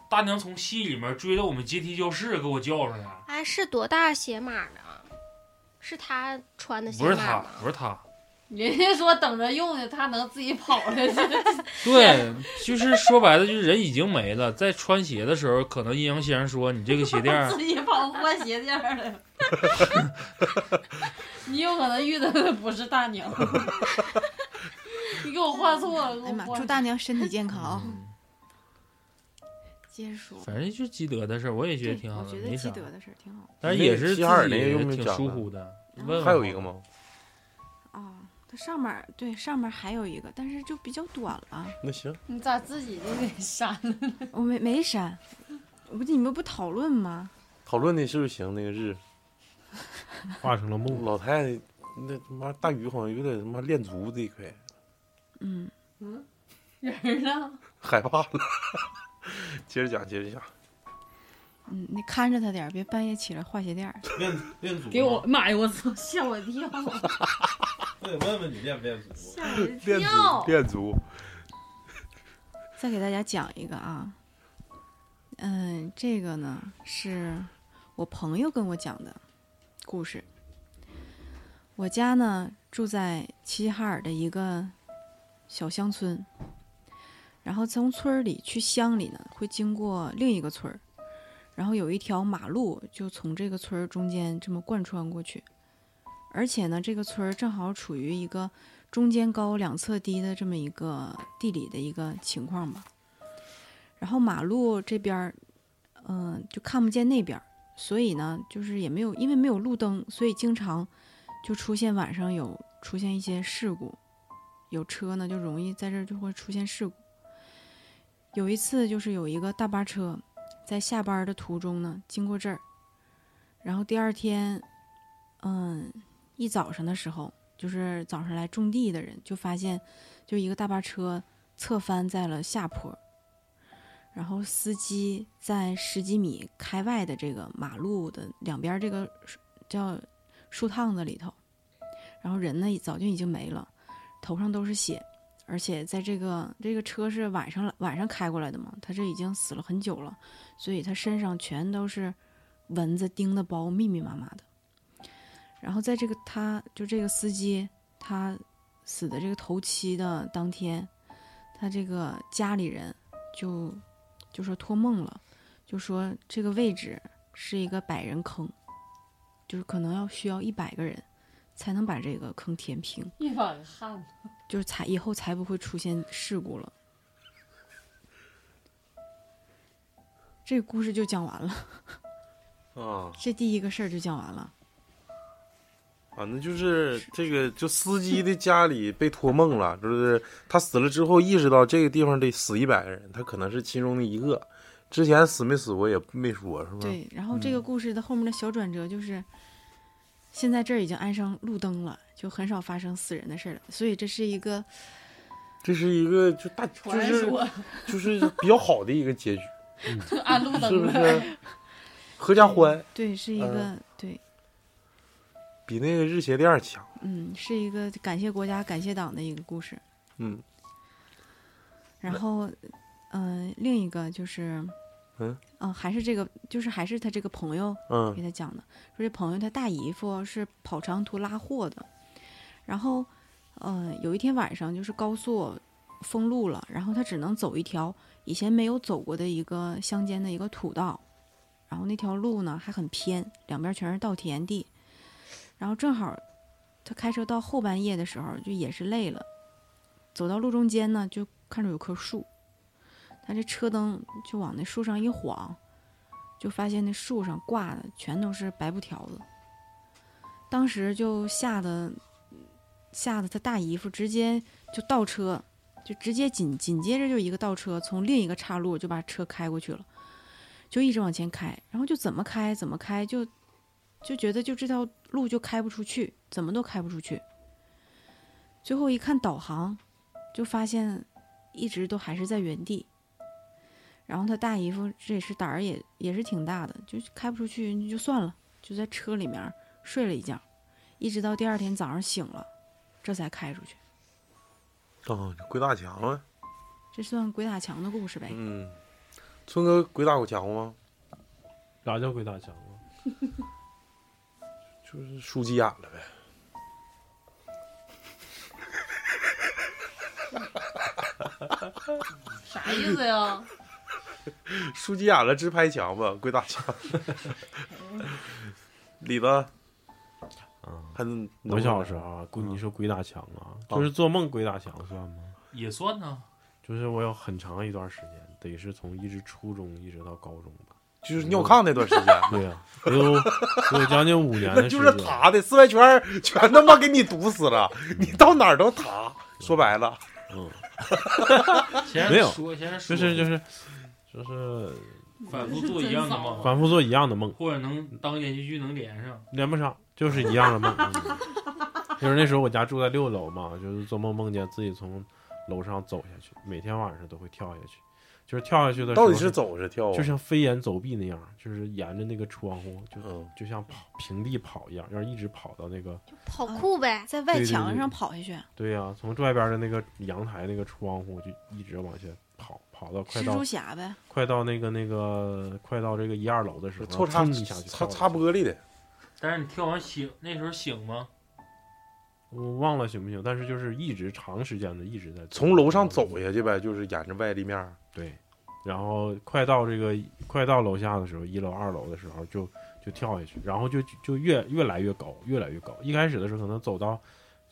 大娘从戏里面追到我们阶梯教室，给我叫上来，哎，是多大鞋码呢？是他穿的鞋码不是他，？不是他，人家说等着用的，他能自己跑了。<laughs> <laughs> 对，就是说白了，就是人已经没了，在穿鞋的时候，可能阴阳先生说你这个鞋垫儿 <laughs> 自己跑换鞋垫儿了。你有可能遇到的不是大娘，你给我画错了。哎呀妈，祝大娘身体健康接着说，反正就是积德的事儿，我也觉得挺好的，我觉得积。德的事儿挺好。但是也是自己那个用没挺疏忽的。嗯问还有一个？吗？哦，它上面对上面还有一个，但是就比较短了，那行，你咋自己就给删了？<laughs> 我没没删。我不你们不讨论吗？讨论的是不是行？那个日画成了梦。老太太，那他妈大鱼好像有点他妈练足这一块，嗯，人呢？害怕了。<laughs> 接着讲，接着讲。嗯，你看着他点儿，别半夜起来画鞋垫儿。练练足给我妈呀！我操，吓我一跳！<laughs> 我得问问你练不练足？吓我一练跳足，！练足。再给大家讲一个啊，嗯，这个呢是我朋友跟我讲的故事。我家呢住在齐齐哈尔的一个小乡村，然后从村里去乡里呢，会经过另一个村儿，然后有一条马路就从这个村儿中间这么贯穿过去，而且呢，这个村儿正好处于一个中间高两侧低的这么一个地理的一个情况吧。然后马路这边儿，嗯、就看不见那边儿，所以呢，就是也没有，因为没有路灯，所以经常就出现晚上有出现一些事故，有车呢就容易在这儿就会出现事故。有一次就是有一个大巴车在下班的途中呢经过这儿，然后第二天，嗯，一早上的时候，就是早上来种地的人就发现，就一个大巴车侧翻在了下坡，然后司机在十几米开外的这个马路的两边这个叫树趟子里头，然后人呢早就已经没了，头上都是血，而且在这个这个车是晚上晚上开过来的嘛，他这已经死了很久了，所以他身上全都是蚊子叮的包，密密麻麻的。然后在这个他就这个司机他死的这个头七的当天，他这个家里人就就说托梦了，就说这个位置是一个百人坑，就是可能要需要一百个人才能把这个坑填平，一碗汗。就是才以后才不会出现事故了。这个故事就讲完了，啊，这第一个事儿就讲完了。反正就是这个，就司机的家里被托梦了，就是他死了之后意识到这个地方得死一百个人，他可能是其中的一个。之前死没死过也没说，是吧？对，然后这个故事的后面的小转折就是，现在这儿已经安上路灯了，就很少发生死人的事儿了，所以这是一个这是一个就大就是就是比较好的一个结局，<laughs> 就安路是不。是？合家欢对，是一个、对，比那个日鞋店强。嗯，是一个感谢国家、感谢党的一个故事。嗯然后，嗯、另一个就是，嗯。呃还是这个，就是还是他这个朋友给嗯他讲的，说这朋友他大姨夫是跑长途拉货的，然后，呃，有一天晚上就是高速封路了，然后他只能走一条以前没有走过的一个乡间的一个土道，然后那条路呢还很偏，两边全是稻田地，然后正好他开车到后半夜的时候就也是累了，走到路中间呢就看着有棵树，他这车灯就往那树上一晃。就发现那树上挂的全都是白布条子。当时就吓得吓得他大姨夫直接就倒车，就直接紧紧接着就一个倒车，从另一个岔路就把车开过去了，就一直往前开，然后就怎么开怎么开，就就觉得就这条路就开不出去，怎么都开不出去。最后一看导航，就发现一直都还是在原地。然后他大姨夫这也是胆儿也也是挺大的，就开不出去就算了，就在车里面睡了一觉，一直到第二天早上醒了，这才开出去。哦，鬼打墙啊。这算鬼打墙的故事呗？嗯，村哥鬼打过墙吗？啥叫鬼打墙啊？<laughs> 就是输急眼了呗。<laughs> 啥意思呀？输急眼了，直拍墙吧，鬼打墙。<laughs> 李子，啊，很我小时候你说鬼打墙啊，就是做梦鬼打墙算吗？也算呢。就是我有很长一段时间，得是从一直初中一直到高中吧。就是尿炕那段时间，对呀、有有将近五年的时就。是塌的四外圈儿全他妈给你堵死了，你到哪儿都塌。说白了，嗯，没有说，先就，是就是就是反复做一样的梦，反复做一样的梦，或者能当连续剧能连上。连不上，就是一样的梦。嗯 <laughs> 就是那时候我家住在六楼嘛，就是做梦梦见自己从楼上走下去，每天晚上都会跳下去，就是跳下去的时候到底是走是跳啊？就像飞檐走壁那样，就是沿着那个窗户，就嗯，就像跑平地跑一样，要是一直跑到那个，跑酷呗，在外墙上跑下去，对呀、从外边的那个阳台那个窗户就一直往下跑，跑到快到蜘蛛侠呗。快到那个那个快到这个一二楼的时候，蹭一下就擦跳擦玻璃的，但是你跳完醒，那时候醒吗？我忘了行不行，但是就是一直长时间的一直在从楼上走下去呗，就是沿着外立面。对，然后快到这个快到楼下的时候，一楼二楼的时候就就跳下去，然后就就越越来越高，越来越高。一开始的时候可能走到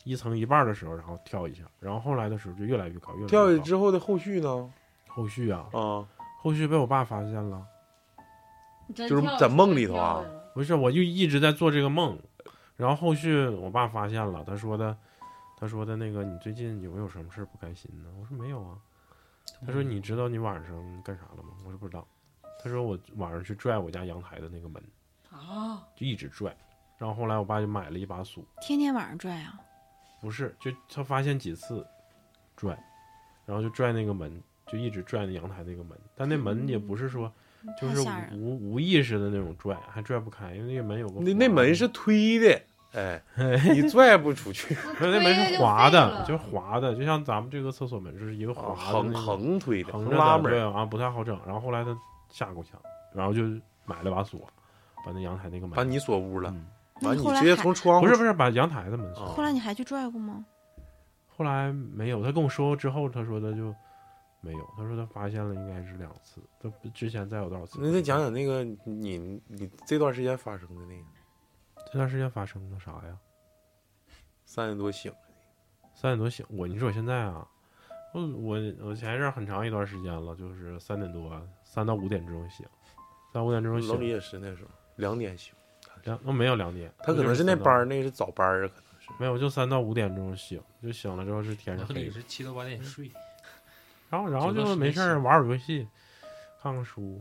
一层一半的时候，然后跳一下，然后后来的时候就越来越高，越来越高。跳下去之后的后续呢？后续啊，啊，后续被我爸发现了。就是在梦里头啊不是，我就一直在做这个梦，然后后续我爸发现了，他说的，他说的那个你最近有没有什么事儿不开心呢？我说没有啊。他说你知道你晚上干啥了吗？我说不知道。他说我晚上去拽我家阳台的那个门，啊，就一直拽，然后后来我爸就买了一把锁，天天晚上拽啊，不是，就他发现几次拽，然后就拽那个门，就一直拽那阳台那个门，但那门也不是说就是。无无意识的那种拽，还拽不开，因为那个门有个那那门是推的，哎，<laughs> 你拽不出去，<laughs> 那门是滑的，就是滑的，就像咱们这个厕所门就是一个滑的横那个横推的，横着的横拉门对啊，不太好整。然后后来他吓够呛，然后就买了把锁，把那阳台那个门把你锁屋了，嗯完你直接从窗户不是不是把阳台的门锁。啊后来你还去拽过吗？后来没有，他跟我说过之后，他说他就没有，他说他发现了应该是两次，他之前再有多少次？那再讲讲那个你你这段时间发生的那个这段时间发生了啥呀？三点多醒，三点多醒，我你说我现在啊，我我我前一阵很长一段时间了，就是三点多三到五点钟醒，三五点钟醒，老李也是那时候两点醒，两那没有两点，他可能是那班儿那是早班儿啊，可能是没有，就三到五点钟醒，就醒了之后是天是老李黑，是七到八点睡，然后然后就没事儿玩会儿游戏，看看书，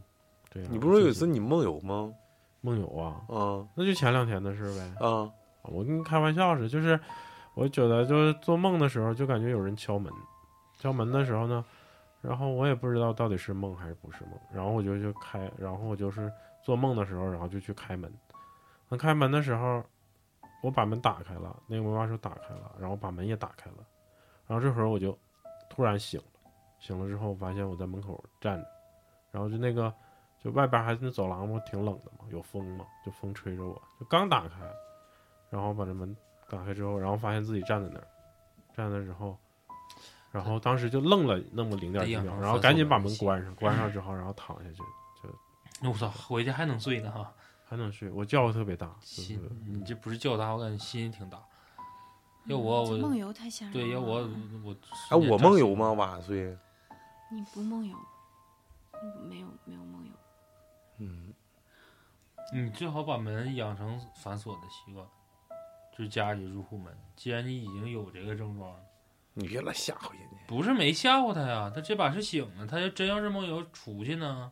这样。你不是说有一次你梦游吗？梦游啊？嗯那就前两天的事呗。嗯，我跟你开玩笑似的，就是我觉得就是做梦的时候就感觉有人敲门，敲门的时候呢，然后我也不知道到底是梦还是不是梦，然后我就就开，然后我就是做梦的时候，然后就去开门。那开门的时候，我把门打开了，那个门把手打开了，然后把门也打开了，然后这会儿我就突然醒了，醒了之后发现我在门口站着，然后就那个就外边还是那走廊不挺冷的嘛，有风嘛，就风吹着我，就刚打开，然后把这门打开之后，然后发现自己站在那儿，站在那儿之后，然后当时就愣了那么零点几秒，然后赶紧把门关上，关上之后，然后躺下去就，我操，回去还能睡呢哈。还能睡。我觉特别大，就是心，你这不是觉大，我感觉心挺大。要我我梦游太吓人了。对要我我哎，我梦游吗？？晚上睡，你不梦游，没有没有梦游。嗯，你最好把门养成反锁的习惯，就是家里入户门。既然你已经有这个症状了，你别老吓唬人家。不是没吓唬他呀，他这把是醒了，他要真要是梦游出去呢，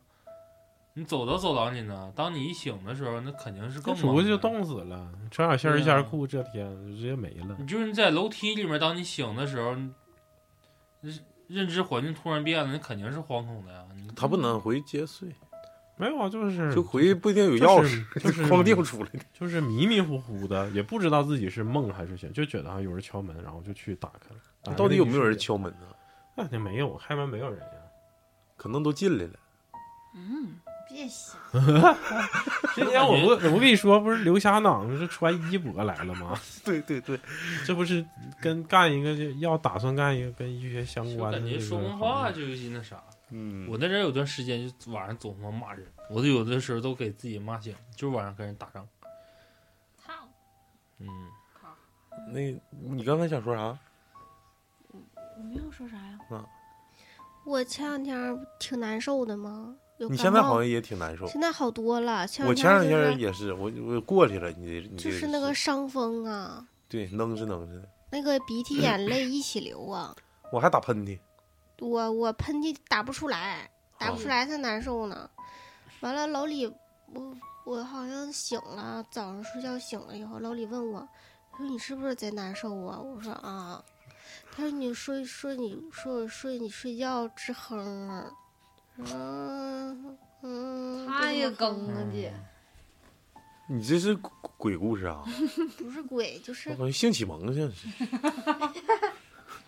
你走都走廊你呢，当你一醒的时候，那肯定是更懵的出去就冻死了，穿小线儿对啊线儿裤，这天就直接没了。你就是你在楼梯里面，当你醒的时候，认认知环境突然变了，那肯定是惶恐的呀。你他不能回去接睡，没有啊，就是就回去不一定有钥匙，就是 <laughs> 框定出来的。就是迷迷糊糊的，也不知道自己是梦还是醒，就觉得啊有人敲门，然后就去打开了。到底有没有人敲门呢？那肯定没有，开门没有人呀。可能都进来了。嗯，别想。<laughs> 之前我不我跟你说，不是刘瞎囊是穿衣博来了吗？<laughs> 对对对，这不是跟干一个就要打算干一个跟医学相关的这个感觉说梦话就那啥。嗯，我那阵有段时间就晚上总他妈骂人，我都有的时候都给自己骂醒，就是晚上跟人打仗。操！嗯，那你刚才想说啥？我没有说啥呀。我前两天挺难受的嘛，有你现在好像也挺难受。现在好多了。前我前两天也是，我我过去了。你这你这就是那个伤风啊，对，能是能是，那个鼻涕眼泪一起流啊，<clears throat> 我还打喷嚏。我我喷嚏打不出来，打不出来才难受呢。完了，老李，我我好像醒了，早上睡觉醒了以后，老李问我，说你是不是贼难受啊？我说啊。他说你睡睡你说我睡你睡觉直哼儿，嗯嗯，他也更啊姐，你这是鬼故事啊？不是鬼，就是性启蒙像是。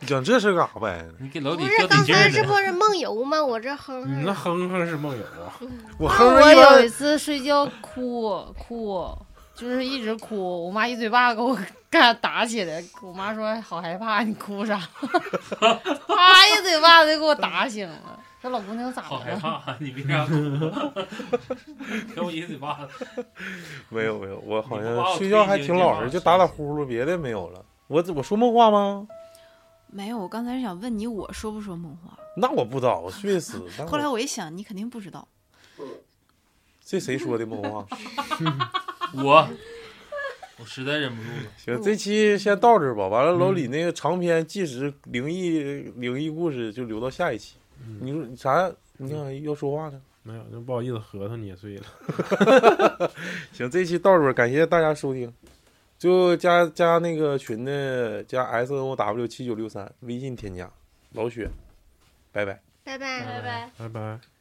你讲这事干啥呗？你给老不是刚才。这不是梦游吗？我这哼哼你那哼，哼是梦游啊？我哼哼我有一次睡觉哭哭，就是一直哭，我妈一嘴巴给我干打起来，我妈说好害怕，你哭啥？啪一嘴巴子就给我打醒了。这老姑娘咋好害的了？怕，你别这样？给我一个嘴巴子。<laughs> 没有没有，我好像睡觉还挺老实，就打打呼噜，别的没有了。我我说梦话吗？没有，我刚才是想问你，我说不说梦话？那我不知道，我睡死。那后来我一想，你肯定不知道。这谁说的梦话？<laughs> 我我实在忍不住了。行，这期先到这儿吧。完了，老李那个长篇纪实灵异灵异故事就留到下一期。你说啥？你看要说话呢？没有，那不好意思，核桃捏碎了。<laughs> 行，这期到这儿，感谢大家收听。就加加那个群的，加 S N O W 七九六三，微信添加老雪，拜拜。拜拜拜拜拜拜。